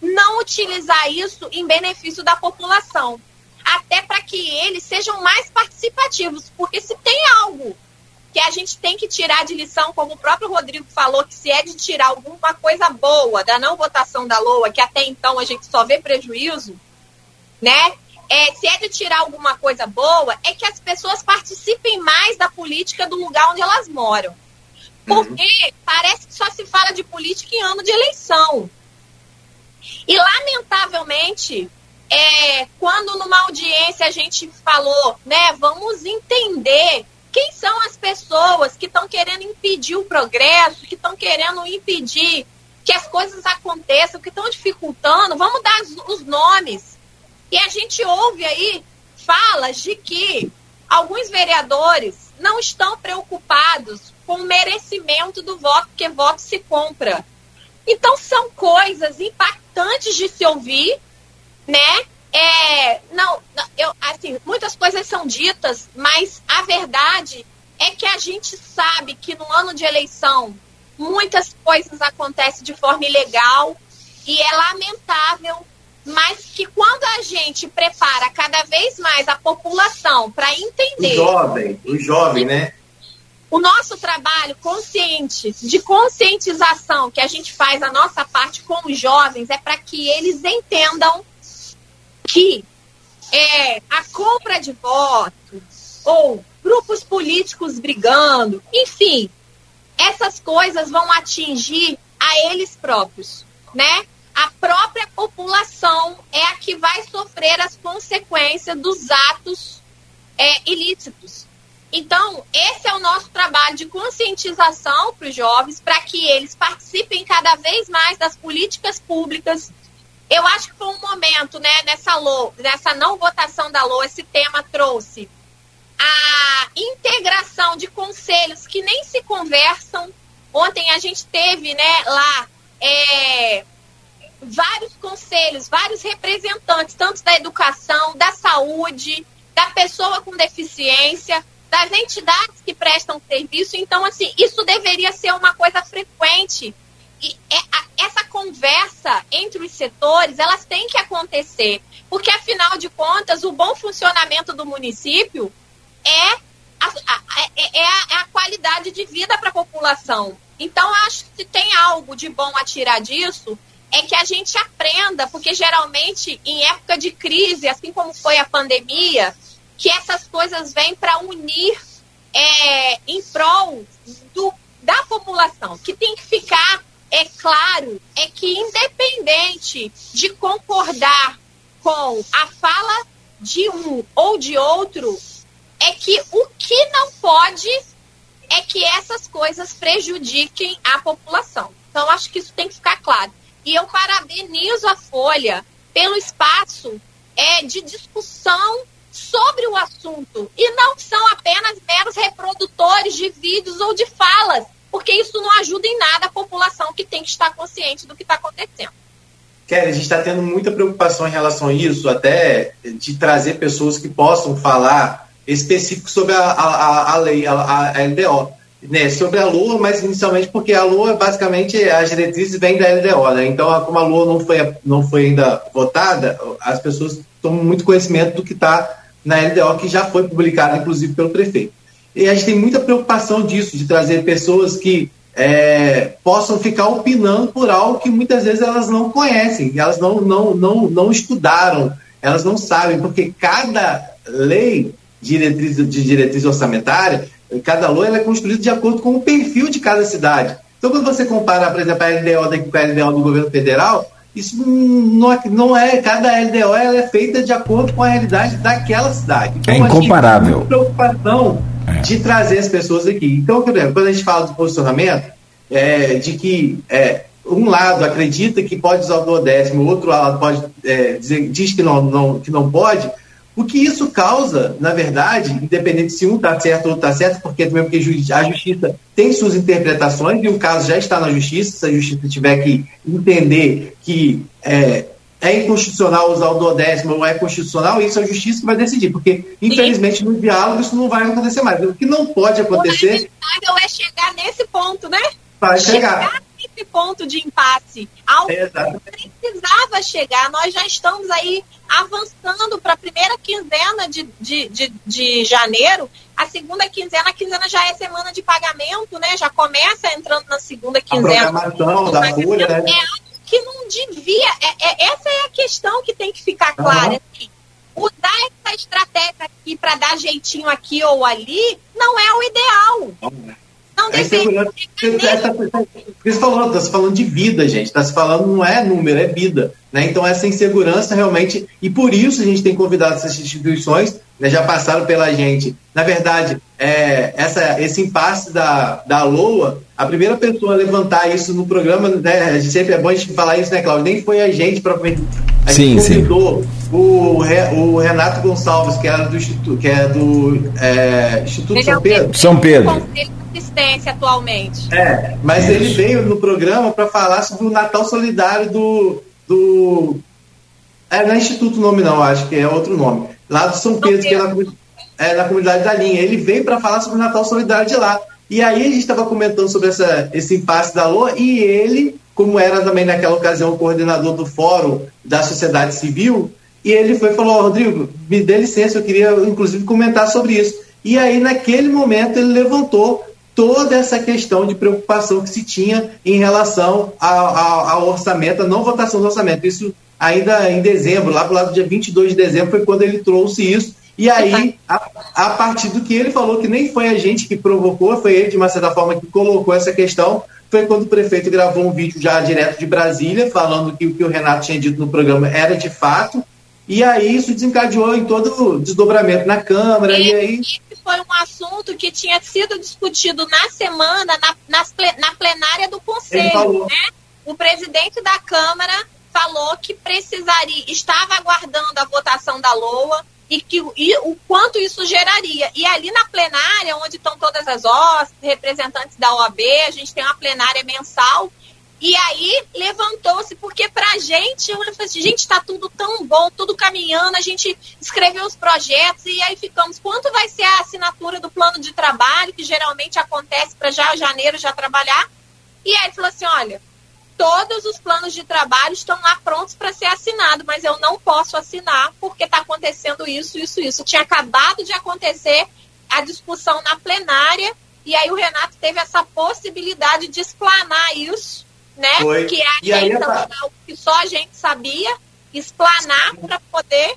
não utilizar isso em benefício da população. Até para que eles sejam mais participativos, porque se tem algo que a gente tem que tirar de lição, como o próprio Rodrigo falou, que se é de tirar alguma coisa boa da não votação da LOA, que até então a gente só vê prejuízo, né? É, se é de tirar alguma coisa boa, é que as pessoas participem mais da política do lugar onde elas moram. Porque uhum. parece que só se fala de política em ano de eleição. E, lamentavelmente, é, quando numa audiência a gente falou, né, vamos entender quem são as pessoas que estão querendo impedir o progresso, que estão querendo impedir que as coisas aconteçam, que estão dificultando, vamos dar os nomes. E a gente ouve aí falas de que alguns vereadores não estão preocupados com o merecimento do voto, porque voto se compra. Então são coisas impactantes de se ouvir, né? É, não, eu, assim, muitas coisas são ditas, mas a verdade é que a gente sabe que no ano de eleição muitas coisas acontecem de forma ilegal e é lamentável, mas que quando a gente prepara cada vez mais a população para entender. O jovem, o jovem, né? O nosso trabalho consciente, de conscientização que a gente faz a nossa parte com os jovens é para que eles entendam que é, a compra de votos ou grupos políticos brigando, enfim, essas coisas vão atingir a eles próprios, né? A própria população é a que vai sofrer as consequências dos atos é, ilícitos. Então, esse é o nosso trabalho de conscientização para os jovens, para que eles participem cada vez mais das políticas públicas eu acho que foi um momento, né, nessa, lo, nessa não votação da LOA, esse tema trouxe a integração de conselhos que nem se conversam. Ontem a gente teve, né, lá é, vários conselhos, vários representantes, tanto da educação, da saúde, da pessoa com deficiência, das entidades que prestam serviço. Então, assim, isso deveria ser uma coisa frequente e é, essa conversa entre os setores, elas têm que acontecer, porque afinal de contas, o bom funcionamento do município é a, a, é, é a, é a qualidade de vida para a população. Então, acho que se tem algo de bom a tirar disso, é que a gente aprenda, porque geralmente em época de crise, assim como foi a pandemia, que essas coisas vêm para unir é, em prol do, da população, que tem que ficar é claro é que, independente de concordar com a fala de um ou de outro, é que o que não pode é que essas coisas prejudiquem a população. Então, acho que isso tem que ficar claro. E eu parabenizo a Folha pelo espaço é, de discussão sobre o assunto. E não são apenas meros reprodutores de vídeos ou de falas porque isso não ajuda em nada a população que tem que estar consciente do que está acontecendo. Kelly, a gente está tendo muita preocupação em relação a isso, até de trazer pessoas que possam falar específico sobre a, a, a lei, a, a LDO. Né, sobre a Lua, mas inicialmente porque a Lua, basicamente, as diretrizes vêm da LDO. Né? Então, como a Lua não foi, não foi ainda votada, as pessoas tomam muito conhecimento do que está na LDO, que já foi publicada, inclusive, pelo prefeito. E a gente tem muita preocupação disso, de trazer pessoas que é, possam ficar opinando por algo que muitas vezes elas não conhecem, elas não, não, não, não estudaram, elas não sabem, porque cada lei diretriz, de diretriz orçamentária, cada lei é construída de acordo com o perfil de cada cidade. Então, quando você compara, por exemplo, a LDO daqui com a LDO do governo federal, isso não é, não é cada LDO ela é feita de acordo com a realidade daquela cidade. Então, é incomparável. A preocupação é. de trazer as pessoas aqui. Então, quando a gente fala do posicionamento, é, de que é, um lado acredita que pode usar o duodécimo, o outro lado pode é, dizer, diz que não, não, que não pode, o que isso causa, na verdade, independente se um está certo ou está certo, porque também porque a justiça tem suas interpretações e o caso já está na justiça, se a justiça tiver que entender que é, é inconstitucional usar o duodécimo ou é constitucional, isso é a justiça que vai decidir, porque, infelizmente, no diálogo isso não vai acontecer mais. O que não pode acontecer. O é chegar nesse ponto, né? Vai chegar. chegar nesse ponto de impasse. Ao precisava chegar. Nós já estamos aí avançando para a primeira quinzena de, de, de, de janeiro. A segunda quinzena, a quinzena já é semana de pagamento, né? Já começa entrando na segunda quinzena. A programação da folha, né? É que não devia. É, é, essa é a questão que tem que ficar clara. Uhum. Assim, usar essa estratégia aqui para dar jeitinho aqui ou ali não é o ideal. Não é deveria. Você falou, está se falando de vida, gente. Está se falando, não é número, é vida. Né? Então, essa insegurança realmente. E por isso a gente tem convidado essas instituições, né, já passaram pela gente. Na verdade, é, essa, esse impasse da, da LOA a primeira pessoa a levantar isso no programa, né, sempre é bom a gente falar isso, né, Cláudio? Nem foi a gente propriamente. A sim, gente convidou O, o Renato Gonçalves, que era do Instituto, que é do é, Instituto ele São é Pedro. São Pedro. Assistência atualmente. É, mas ele veio no programa para falar sobre o Natal Solidário do. do é, não é Instituto o nome, não, acho que é outro nome. Lá do São Pedro, que é na, é na comunidade da linha. Ele veio para falar sobre o Natal Solidário de lá. E aí a gente estava comentando sobre essa, esse impasse da LOA e ele, como era também naquela ocasião o coordenador do fórum da sociedade civil, e ele foi e falou, oh, Rodrigo, me dê licença, eu queria inclusive comentar sobre isso. E aí naquele momento ele levantou toda essa questão de preocupação que se tinha em relação ao, orçamento, a não votação do orçamento. Isso ainda em dezembro, lá para o lado dia 22 de dezembro, foi quando ele trouxe isso e aí, a, a, partir do que ele falou, que nem foi a gente que provocou, foi ele, de uma certa forma, que colocou essa questão, foi quando o prefeito gravou um vídeo já direto de Brasília, falando que o que o Renato tinha dito no programa era de fato, e aí isso desencadeou em todo o desdobramento na Câmara, e, e aí... foi um assunto que tinha sido discutido na semana, na, nas, na plenária do Conselho, né? O presidente da Câmara falou que precisaria, estava aguardando a votação da LOA, e, que, e o quanto isso geraria. E ali na plenária, onde estão todas as OS, representantes da OAB, a gente tem uma plenária mensal. E aí levantou-se, porque para a gente, eu falei assim, gente, está tudo tão bom, tudo caminhando, a gente escreveu os projetos e aí ficamos, quanto vai ser a assinatura do plano de trabalho, que geralmente acontece para já janeiro já trabalhar? E aí ele falou assim, olha, todos os planos de trabalho estão lá prontos para ser assinado, mas eu não posso assinar porque está acontecendo isso, isso, isso. Tinha acabado de acontecer a discussão na plenária e aí o Renato teve essa possibilidade de explanar isso, né? Foi. Que é a então, que só a gente sabia explanar para poder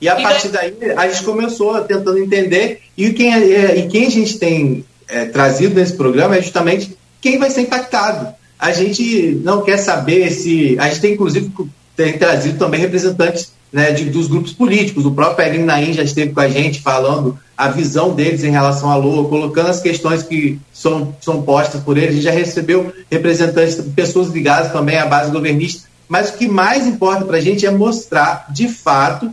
e a partir daí a gente começou tentando entender e quem, é, e quem a gente tem é, trazido nesse programa é justamente quem vai ser impactado a gente não quer saber se. A gente tem, inclusive, tem trazido também representantes né, de, dos grupos políticos. O próprio Erin Naim já esteve com a gente falando a visão deles em relação à Lua, colocando as questões que são, são postas por eles. A gente já recebeu representantes, pessoas ligadas também à base governista. Mas o que mais importa para a gente é mostrar, de fato,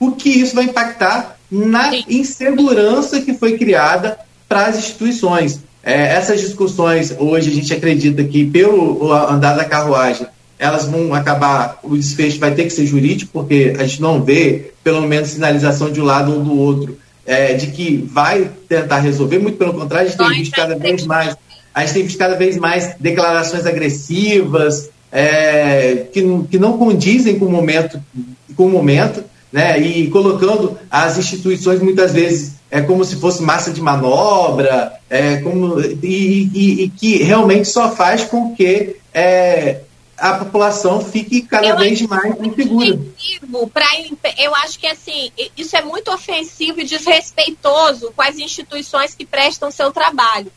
o que isso vai impactar na insegurança que foi criada para as instituições. É, essas discussões hoje a gente acredita que pelo andar da carruagem elas vão acabar, o desfecho vai ter que ser jurídico, porque a gente não vê, pelo menos, sinalização de um lado ou do outro, é, de que vai tentar resolver, muito pelo contrário, a gente tem visto cada vez mais, a gente tem visto cada vez mais declarações agressivas, é, que, que não condizem com o momento, com o momento né, e colocando as instituições muitas vezes é como se fosse massa de manobra, é como, e, e, e que realmente só faz com que é, a população fique cada eu vez mais insegura. Pra, eu acho que assim, isso é muito ofensivo e desrespeitoso com as instituições que prestam seu trabalho.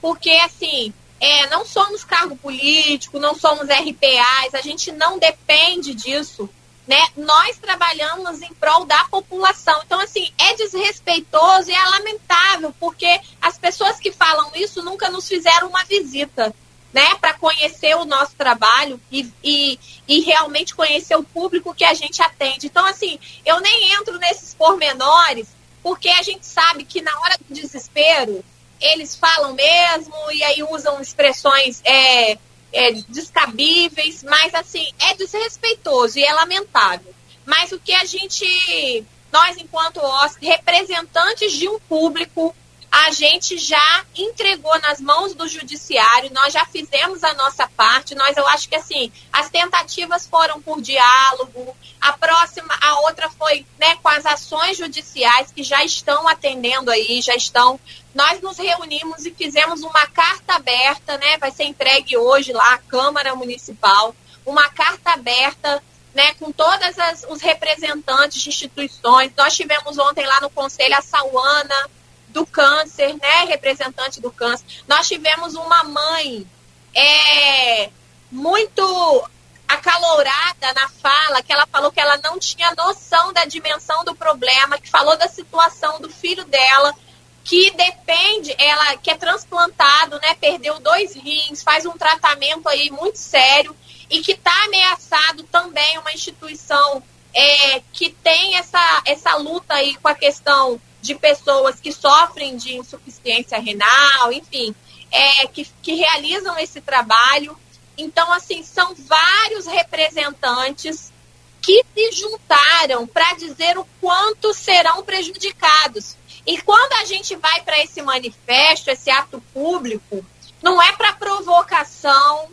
Porque, assim, é, não somos cargo político, não somos RPAs, a gente não depende disso né? Nós trabalhamos em prol da população. Então, assim, é desrespeitoso e é lamentável, porque as pessoas que falam isso nunca nos fizeram uma visita, né? Para conhecer o nosso trabalho e, e, e, realmente conhecer o público que a gente atende. Então, assim, eu nem entro nesses pormenores, porque a gente sabe que na hora do desespero, eles falam mesmo e aí usam expressões. É, é, descabíveis, mas assim, é desrespeitoso e é lamentável. Mas o que a gente, nós enquanto OSC, representantes de um público, a gente já entregou nas mãos do judiciário, nós já fizemos a nossa parte, nós eu acho que assim, as tentativas foram por diálogo, a próxima, a outra foi né, com as ações judiciais que já estão atendendo aí, já estão. Nós nos reunimos e fizemos uma carta aberta, né? Vai ser entregue hoje lá à Câmara Municipal, uma carta aberta né, com todos os representantes de instituições. Nós tivemos ontem lá no Conselho a Sauana, do câncer, né, representante do câncer. Nós tivemos uma mãe é, muito acalorada na fala, que ela falou que ela não tinha noção da dimensão do problema, que falou da situação do filho dela, que depende, ela que é transplantado, né, perdeu dois rins, faz um tratamento aí muito sério e que está ameaçado também uma instituição é, que tem essa, essa luta aí com a questão de pessoas que sofrem de insuficiência renal, enfim, é, que, que realizam esse trabalho. Então, assim, são vários representantes que se juntaram para dizer o quanto serão prejudicados. E quando a gente vai para esse manifesto, esse ato público, não é para provocação,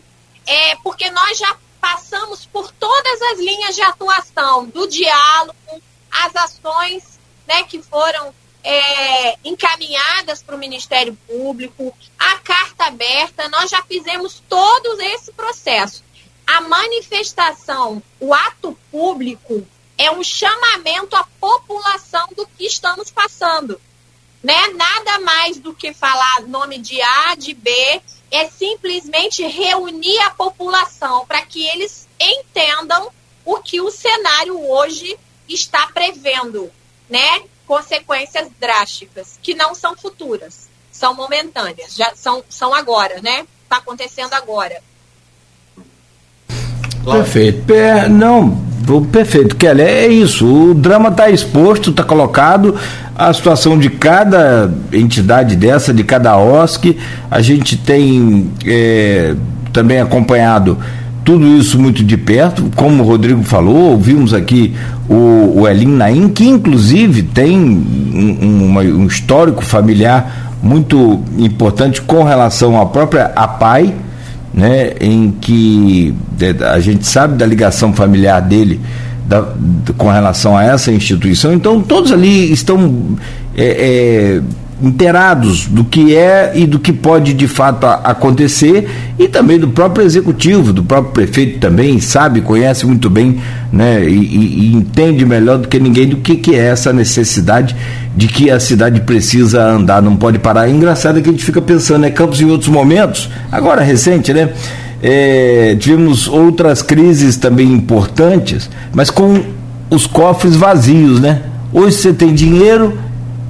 é porque nós já passamos por todas as linhas de atuação, do diálogo, as ações né, que foram é, encaminhadas para o Ministério Público, a carta aberta, nós já fizemos todo esse processo. A manifestação, o ato público, é um chamamento à população do que estamos passando. Né? Nada mais do que falar nome de A, de B, é simplesmente reunir a população para que eles entendam o que o cenário hoje está prevendo, né? Consequências drásticas, que não são futuras, são momentâneas, já são, são agora, né? Está acontecendo agora. Perfeito. Per, não, perfeito, Kelly. É isso. O drama está exposto, está colocado. A situação de cada entidade dessa, de cada OSC, a gente tem é, também acompanhado tudo isso muito de perto, como o Rodrigo falou, ouvimos aqui o, o Elim Naim, que inclusive tem um, uma, um histórico familiar muito importante com relação à própria APAI, né, em que a gente sabe da ligação familiar dele da, com relação a essa instituição, então todos ali estão é, é, inteirados do que é e do que pode de fato acontecer e também do próprio executivo, do próprio prefeito também sabe, conhece muito bem, né, e, e, entende melhor do que ninguém do que, que é essa necessidade de que a cidade precisa andar, não pode parar. É engraçado que a gente fica pensando, né, Campos em outros momentos, agora recente, né, é, tivemos outras crises também importantes, mas com os cofres vazios, né? Hoje você tem dinheiro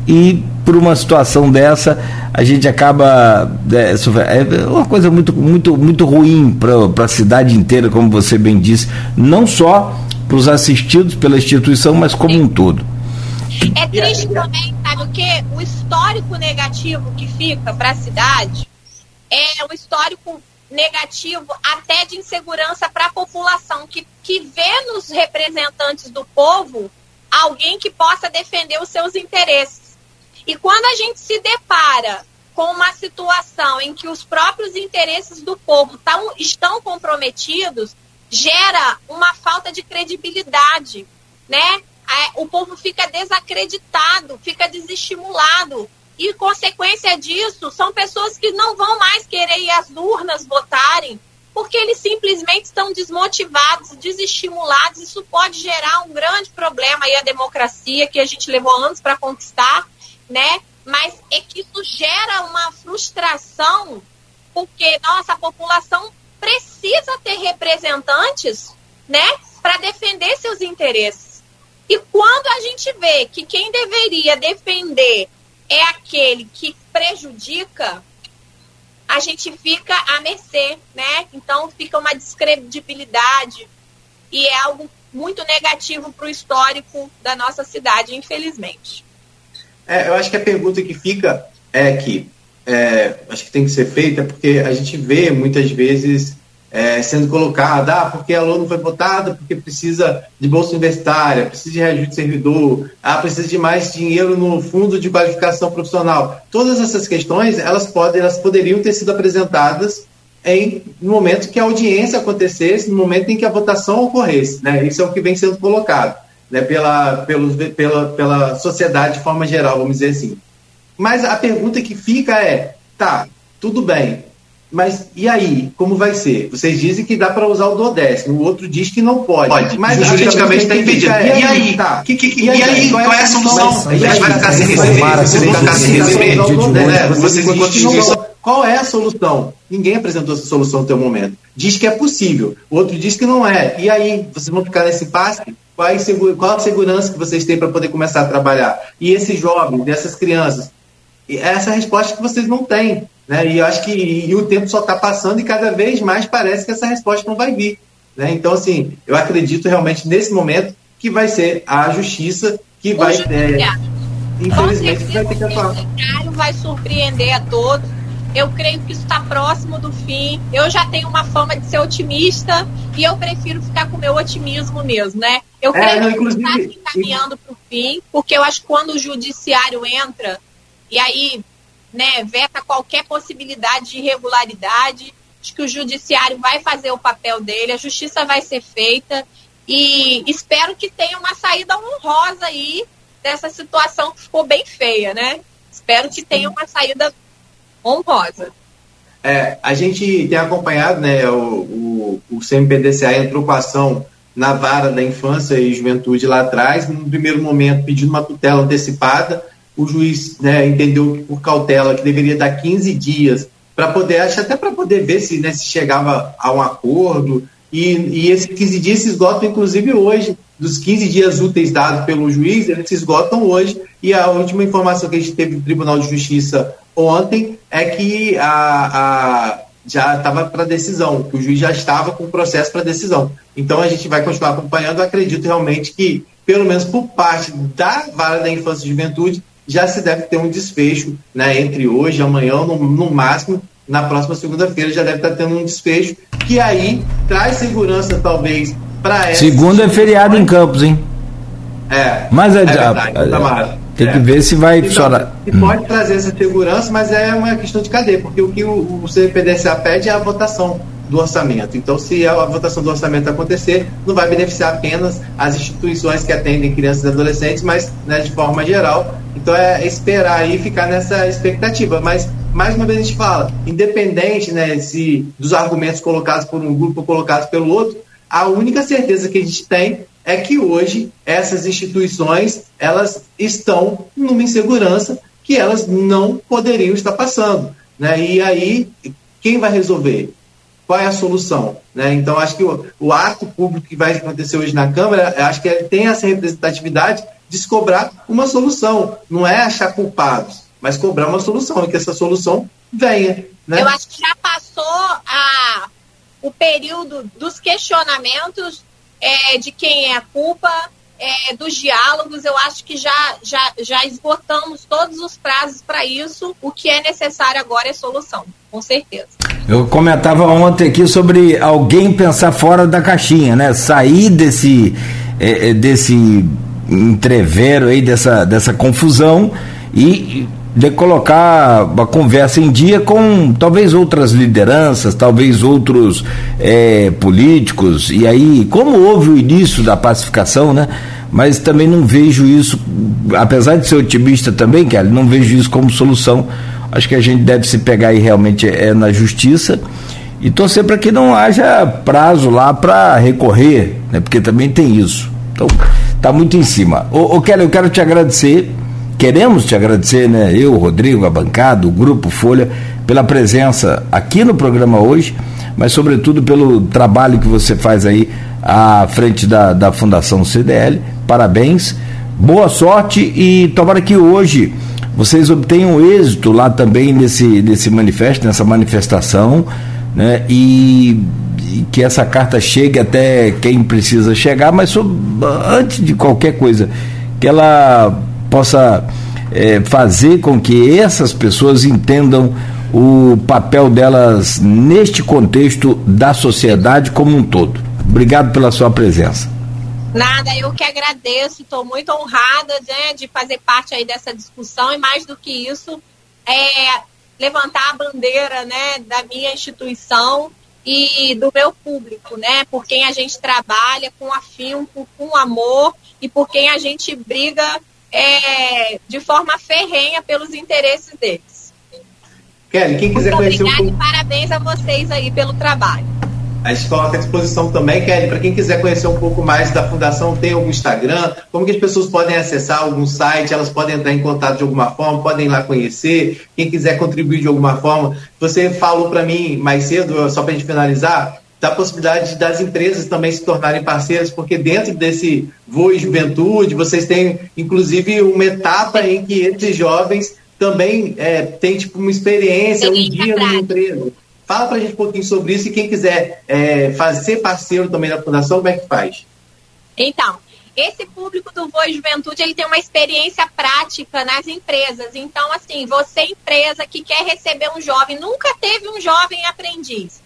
e por uma situação dessa a gente acaba é, é uma coisa muito muito muito ruim para a cidade inteira como você bem disse não só para os assistidos pela instituição mas como um todo. É triste também sabe o que o histórico negativo que fica para a cidade é um histórico negativo até de insegurança para a população que, que vê nos representantes do povo alguém que possa defender os seus interesses e quando a gente se depara com uma situação em que os próprios interesses do povo tão, estão comprometidos, gera uma falta de credibilidade, né? O povo fica desacreditado, fica desestimulado. E consequência disso, são pessoas que não vão mais querer ir às urnas votarem, porque eles simplesmente estão desmotivados, desestimulados. Isso pode gerar um grande problema aí à democracia que a gente levou anos para conquistar né? Mas é que isso gera uma frustração, porque nossa população precisa ter representantes, né, para defender seus interesses. E quando a gente vê que quem deveria defender é aquele que prejudica, a gente fica à mercê, né? Então fica uma descredibilidade e é algo muito negativo para o histórico da nossa cidade, infelizmente. É, eu acho que a pergunta que fica é que é, acho que tem que ser feita porque a gente vê muitas vezes é, sendo colocada, ah, porque a LOA não foi votada, porque precisa de bolsa universitária, precisa de reajuste servidor, ah, precisa de mais dinheiro no fundo de qualificação profissional. Todas essas questões, elas, podem, elas poderiam ter sido apresentadas em, no momento que a audiência acontecesse, no momento em que a votação ocorresse. Né? Isso é o que vem sendo colocado né? pela, pelos, pela, pela sociedade de forma geral, vamos dizer assim. Mas a pergunta que fica é, tá, tudo bem, mas e aí, como vai ser? Vocês dizem que dá para usar o duodécimo, o outro diz que não pode. Pode, mas juridicamente está impedido. É, e aí? Tá. Que, que, que, e, aí, aí, qual é a solução? A gente vai ficar sem receber? Você vai ficar sem receber? Vocês enquanto qual é a solução? Ninguém apresentou essa solução até o momento. Diz que é possível, o outro diz que não é. E aí, vocês vão ficar nesse impasse? Qual, é qual a segurança que vocês têm para poder começar a trabalhar? E esses jovens, essas crianças? Essa é resposta que vocês não têm. Né? E eu acho que e o tempo só está passando e cada vez mais parece que essa resposta não vai vir. Né? Então, assim, eu acredito realmente nesse momento que vai ser a justiça que vai. É, infelizmente, vai ter que atuar. O vai surpreender a todos. Eu creio que isso está próximo do fim. Eu já tenho uma fama de ser otimista e eu prefiro ficar com o meu otimismo mesmo, né? Eu é, creio não, que está se encaminhando para o fim, porque eu acho que quando o judiciário entra, e aí né, veta qualquer possibilidade de irregularidade. Acho que o judiciário vai fazer o papel dele, a justiça vai ser feita e espero que tenha uma saída honrosa aí dessa situação que ficou bem feia, né? Espero que tenha uma saída honrosa. É, a gente tem acompanhado, né, o, o, o CMPDCA entrou com ação na vara da infância e juventude lá atrás, no primeiro momento pedindo uma tutela antecipada, o juiz né, entendeu por cautela que deveria dar 15 dias para poder, acho até para poder ver se, né, se chegava a um acordo, e, e esses 15 dias se esgotam, inclusive, hoje. Dos 15 dias úteis dados pelo juiz, eles se esgotam hoje. E a última informação que a gente teve do Tribunal de Justiça ontem é que a, a já estava para decisão, que o juiz já estava com o processo para decisão. Então a gente vai continuar acompanhando. acredito realmente que, pelo menos por parte da vara da infância e juventude, já se deve ter um desfecho né, entre hoje e amanhã, no, no máximo, na próxima segunda-feira já deve estar tendo um desfecho, que aí traz segurança, talvez, para essa. Segunda é feriado em Campos, hein? É. Mas é, é verdade, a, tem é. que ver se vai então, funcionar. E pode trazer essa segurança, mas é uma questão de cadeia, porque o que o, o CPDCA pede é a votação do orçamento. Então, se a votação do orçamento acontecer, não vai beneficiar apenas as instituições que atendem crianças e adolescentes, mas né, de forma geral. Então, é esperar e ficar nessa expectativa. Mas, mais uma vez, a gente fala, independente né, se, dos argumentos colocados por um grupo ou colocados pelo outro, a única certeza que a gente tem é que hoje essas instituições elas estão numa insegurança que elas não poderiam estar passando. Né? E aí, quem vai resolver? qual é a solução. Né? Então, acho que o, o, ato público que vai acontecer hoje na Câmara, acho que tem essa representatividade de cobrar uma solução. Não é achar culpados, mas cobrar uma solução, e que essa solução venha. Né? Eu acho que já passou a, o período dos questionamentos é, de quem é a culpa, é, dos diálogos, eu acho que já, já, já esgotamos todos os prazos para isso. O que é necessário agora é solução, com certeza. Eu comentava ontem aqui sobre alguém pensar fora da caixinha, né? Sair desse, é, é desse entrevero aí, dessa, dessa confusão e de colocar a conversa em dia com talvez outras lideranças, talvez outros é, políticos, e aí, como houve o início da pacificação, né? Mas também não vejo isso, apesar de ser otimista também, Kelly, não vejo isso como solução. Acho que a gente deve se pegar aí realmente é na justiça e torcer para que não haja prazo lá para recorrer, né? Porque também tem isso. Então, tá muito em cima. Ô Kelly, eu quero te agradecer Queremos te agradecer, né? Eu, Rodrigo, a bancada, o Grupo Folha, pela presença aqui no programa hoje, mas sobretudo pelo trabalho que você faz aí à frente da, da Fundação CDL. Parabéns, boa sorte e tomara que hoje vocês obtenham êxito lá também nesse, nesse manifesto, nessa manifestação, né? E, que essa carta chegue até quem precisa chegar, mas sobre, antes de qualquer coisa, que ela possa é, fazer com que essas pessoas entendam o papel delas neste contexto da sociedade como um todo. Obrigado pela sua presença. Nada, eu que agradeço, estou muito honrada né, de fazer parte aí dessa discussão e mais do que isso, é, levantar a bandeira né, da minha instituição e do meu público, né? Por quem a gente trabalha com afinco, com amor e por quem a gente briga é, de forma ferrenha pelos interesses deles. Kelly, quem quiser Muito conhecer obrigada um pouco... e parabéns a vocês aí pelo trabalho. A gente coloca à disposição também, Kelly, para quem quiser conhecer um pouco mais da Fundação, tem algum Instagram? Como que as pessoas podem acessar algum site? Elas podem entrar em contato de alguma forma? Podem ir lá conhecer? Quem quiser contribuir de alguma forma? Você falou para mim mais cedo, só para a gente finalizar, da possibilidade das empresas também se tornarem parceiras, porque dentro desse Voe Juventude, vocês têm, inclusive, uma etapa em que esses jovens também é, têm tipo, uma experiência, um dia numa empresa. Fala para a gente um pouquinho sobre isso e quem quiser é, fazer, parceiro também da Fundação, como é que faz? Então, esse público do Voe Juventude ele tem uma experiência prática nas empresas. Então, assim, você empresa que quer receber um jovem, nunca teve um jovem aprendiz,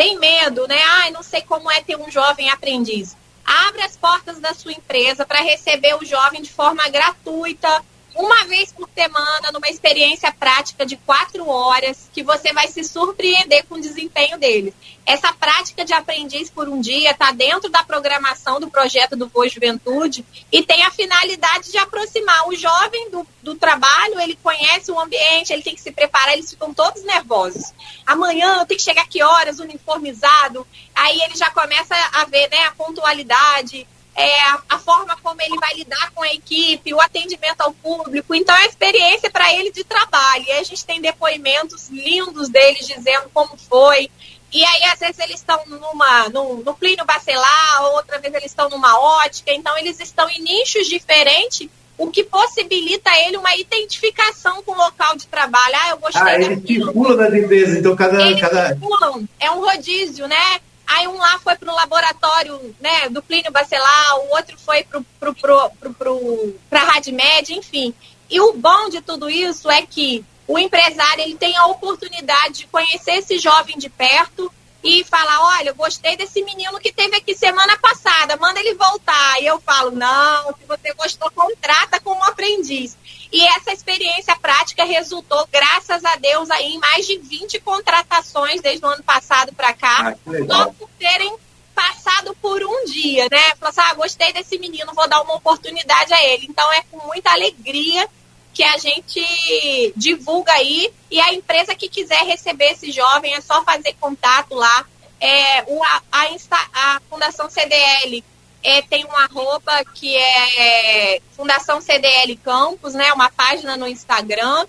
tem medo, né? Ai, não sei como é ter um jovem aprendiz. Abre as portas da sua empresa para receber o jovem de forma gratuita, uma vez por semana, numa experiência prática de quatro horas, que você vai se surpreender com o desempenho deles. Essa prática de aprendiz por um dia está dentro da programação do projeto do Boa Juventude e tem a finalidade de aproximar o jovem do, do trabalho, ele conhece o ambiente, ele tem que se preparar, eles ficam todos nervosos. Amanhã eu tenho que chegar que horas, uniformizado, aí ele já começa a ver né, a pontualidade, é, a, a, forma como ele vai lidar com a equipe, o atendimento ao público. Então, é experiência para ele de trabalho. E a gente tem depoimentos lindos deles dizendo como foi. E aí, às vezes, eles estão numa, no, no Plínio Bacelar, outra vez eles estão numa ótica. Então, eles estão em nichos diferentes, o que possibilita ele uma identificação com o local de trabalho. Ah, eu gostei ah, eles circulam das empresas, então cada... Eles cada... circulam, é um rodízio, né? Aí um lá foi para o laboratório né, do Plínio Bacelar, o outro foi para a Radmed, enfim. E o bom de tudo isso é que o empresário ele tem a oportunidade de conhecer esse jovem de perto e falar, olha, gostei desse menino que teve aqui semana passada, manda ele voltar. E eu falo, não, se você gostou, contrata como aprendiz. E essa experiência prática resultou, graças a Deus, aí, em mais de 20 contratações desde o ano passado para cá, ah, só por terem passado por um dia, né? Falou assim, ah, gostei desse menino, vou dar uma oportunidade a ele. Então é com muita alegria que a gente divulga aí e a empresa que quiser receber esse jovem é só fazer contato lá. É, o, a, a, a Fundação CDL é, tem um arroba que é Fundação CDL Campos, né? Uma página no Instagram.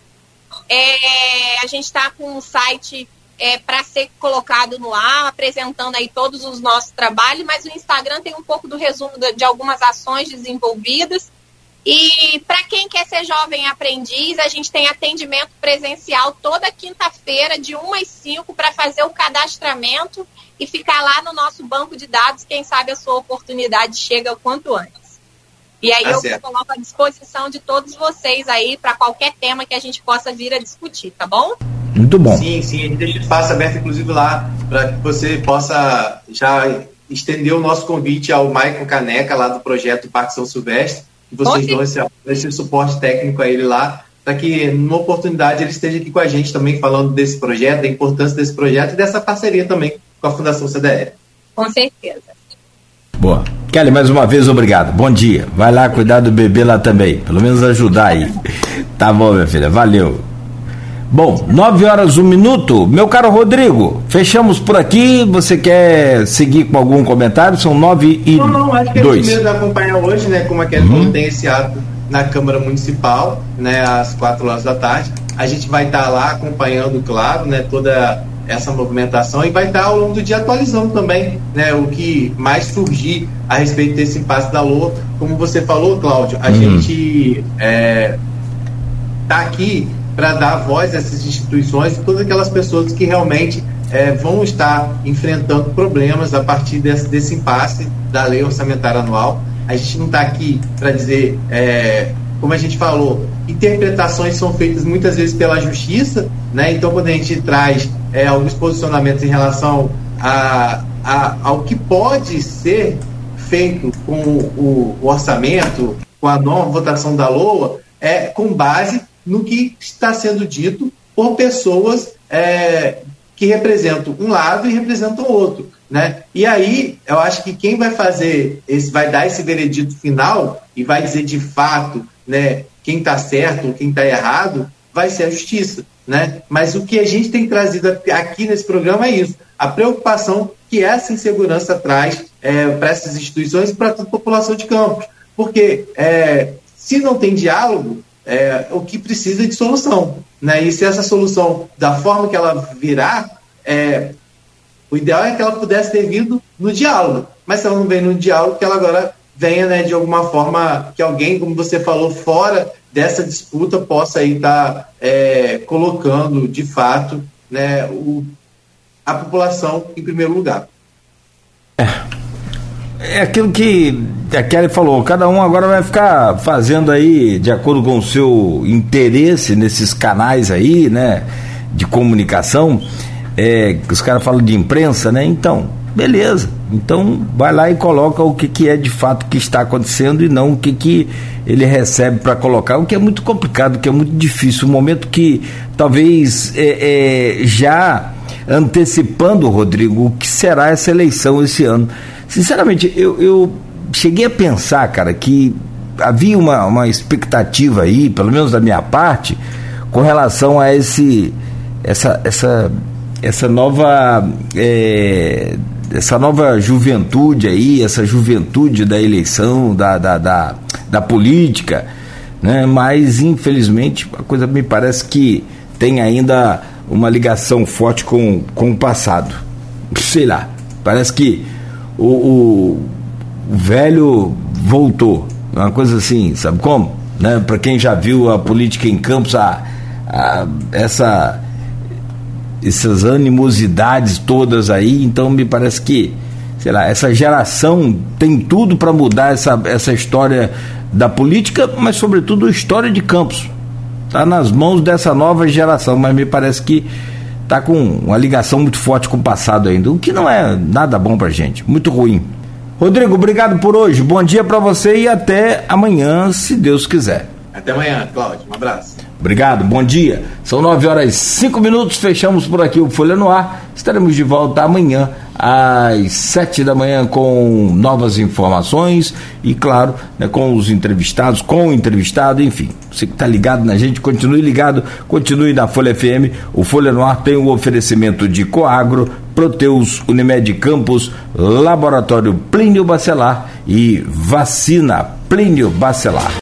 É, a gente está com um site é, para ser colocado no ar, apresentando aí todos os nossos trabalhos, mas o Instagram tem um pouco do resumo de, de algumas ações desenvolvidas. E para quem quer ser jovem aprendiz, a gente tem atendimento presencial toda quinta-feira, de 1 às 5, para fazer o cadastramento e ficar lá no nosso banco de dados. Quem sabe a sua oportunidade chega o quanto antes. E aí tá eu certo. coloco à disposição de todos vocês aí para qualquer tema que a gente possa vir a discutir, tá bom? Muito bom. Sim, sim, a gente deixa espaço aberto, inclusive, lá, para que você possa já estender o nosso convite ao Maicon Caneca, lá do projeto Parque São Silvestre, e vocês dão esse, esse suporte técnico a ele lá, para que, numa oportunidade, ele esteja aqui com a gente também, falando desse projeto, da importância desse projeto e dessa parceria também com a Fundação CDR. Com certeza. Boa. Kelly, mais uma vez, obrigado. Bom dia. Vai lá cuidar do bebê lá também. Pelo menos ajudar aí. Tá bom, minha filha. Valeu. Bom, nove horas, um minuto. Meu caro Rodrigo, fechamos por aqui. Você quer seguir com algum comentário? São nove e Não, não, acho que é dois. é mesmo acompanhar hoje, né? Como a Kelly uhum. tem esse ato na Câmara Municipal, né? Às quatro horas da tarde. A gente vai estar lá acompanhando, claro, né? Toda essa movimentação e vai estar ao longo do dia atualizando também né, o que mais surgir a respeito desse impasse da Lua. Como você falou, Cláudio, a uhum. gente está é, tá aqui para dar voz a essas instituições e todas aquelas pessoas que realmente é, vão estar enfrentando problemas a partir desse, desse impasse da lei orçamentária anual. A gente não está aqui para dizer, é, como a gente falou, interpretações são feitas muitas vezes pela justiça Né? Então, quando a gente traz é, alguns posicionamentos em relação a, a, ao que pode ser feito com o, o orçamento, com a nova votação da LOA, é com base no que está sendo dito por pessoas é, que representam um lado e representam o outro. Né? E aí, eu acho que quem vai fazer, esse, vai dar esse veredito final e vai dizer de fato né, quem está certo ou quem está errado, vai ser a justiça. Né? Mas o que a gente tem trazido aqui nesse programa é isso: a preocupação que essa insegurança traz é, para essas instituições e para toda a população de Campos. Porque é, se não tem diálogo, é, o que precisa de solução. Né? E se essa solução, da forma que ela virá, é, o ideal é que ela pudesse ter vindo no diálogo. Mas se ela não vem no diálogo, que ela agora venha né, de alguma forma, que alguém, como você falou, fora dessa disputa possa estar tá, é, colocando, de fato, né, o, a população em primeiro lugar. É. É aquilo que a Kelly falou, cada um agora vai ficar fazendo aí de acordo com o seu interesse nesses canais aí, né, de comunicação. É, os caras falam de imprensa, né? Então, beleza. Então vai lá e coloca o que, que é de fato que está acontecendo e não o que, que ele recebe para colocar, o que é muito complicado, o que é muito difícil. Um momento que talvez é, é, já antecipando, Rodrigo, o que será essa eleição esse ano. Sinceramente, eu, eu cheguei a pensar, cara, que havia uma, uma expectativa aí, pelo menos da minha parte, com relação a esse essa, essa, essa nova é, essa nova juventude aí, essa juventude da eleição, da, da, da, da política, né? mas infelizmente a coisa me parece que tem ainda uma ligação forte com, com o passado. Sei lá, parece que o, o, velho voltou. Uma coisa assim, sabe como? Né? Para quem já viu a política em Campos, a, a, essa, essas animosidades todas aí, então me parece que, sei lá, essa geração tem tudo para mudar essa, essa história da política, mas sobretudo a história de Campos. Está nas mãos dessa nova geração, mas me parece que está com uma ligação muito forte com o passado ainda, o que não é nada bom para gente, muito ruim. Rodrigo, obrigado por hoje, bom dia para você e até amanhã, se Deus quiser. Até amanhã, Cláudio, um abraço. Obrigado, bom dia. São 9 horas e 5 minutos, fechamos por aqui o Folha no Ar. Estaremos de volta amanhã às 7 da manhã com novas informações e, claro, né, com os entrevistados, com o entrevistado, enfim. Você que está ligado na gente, continue ligado, continue na Folha FM. O Folha no Ar tem o um oferecimento de Coagro, Proteus, Unimed Campos, Laboratório Plínio Bacelar e Vacina Plínio Bacelar.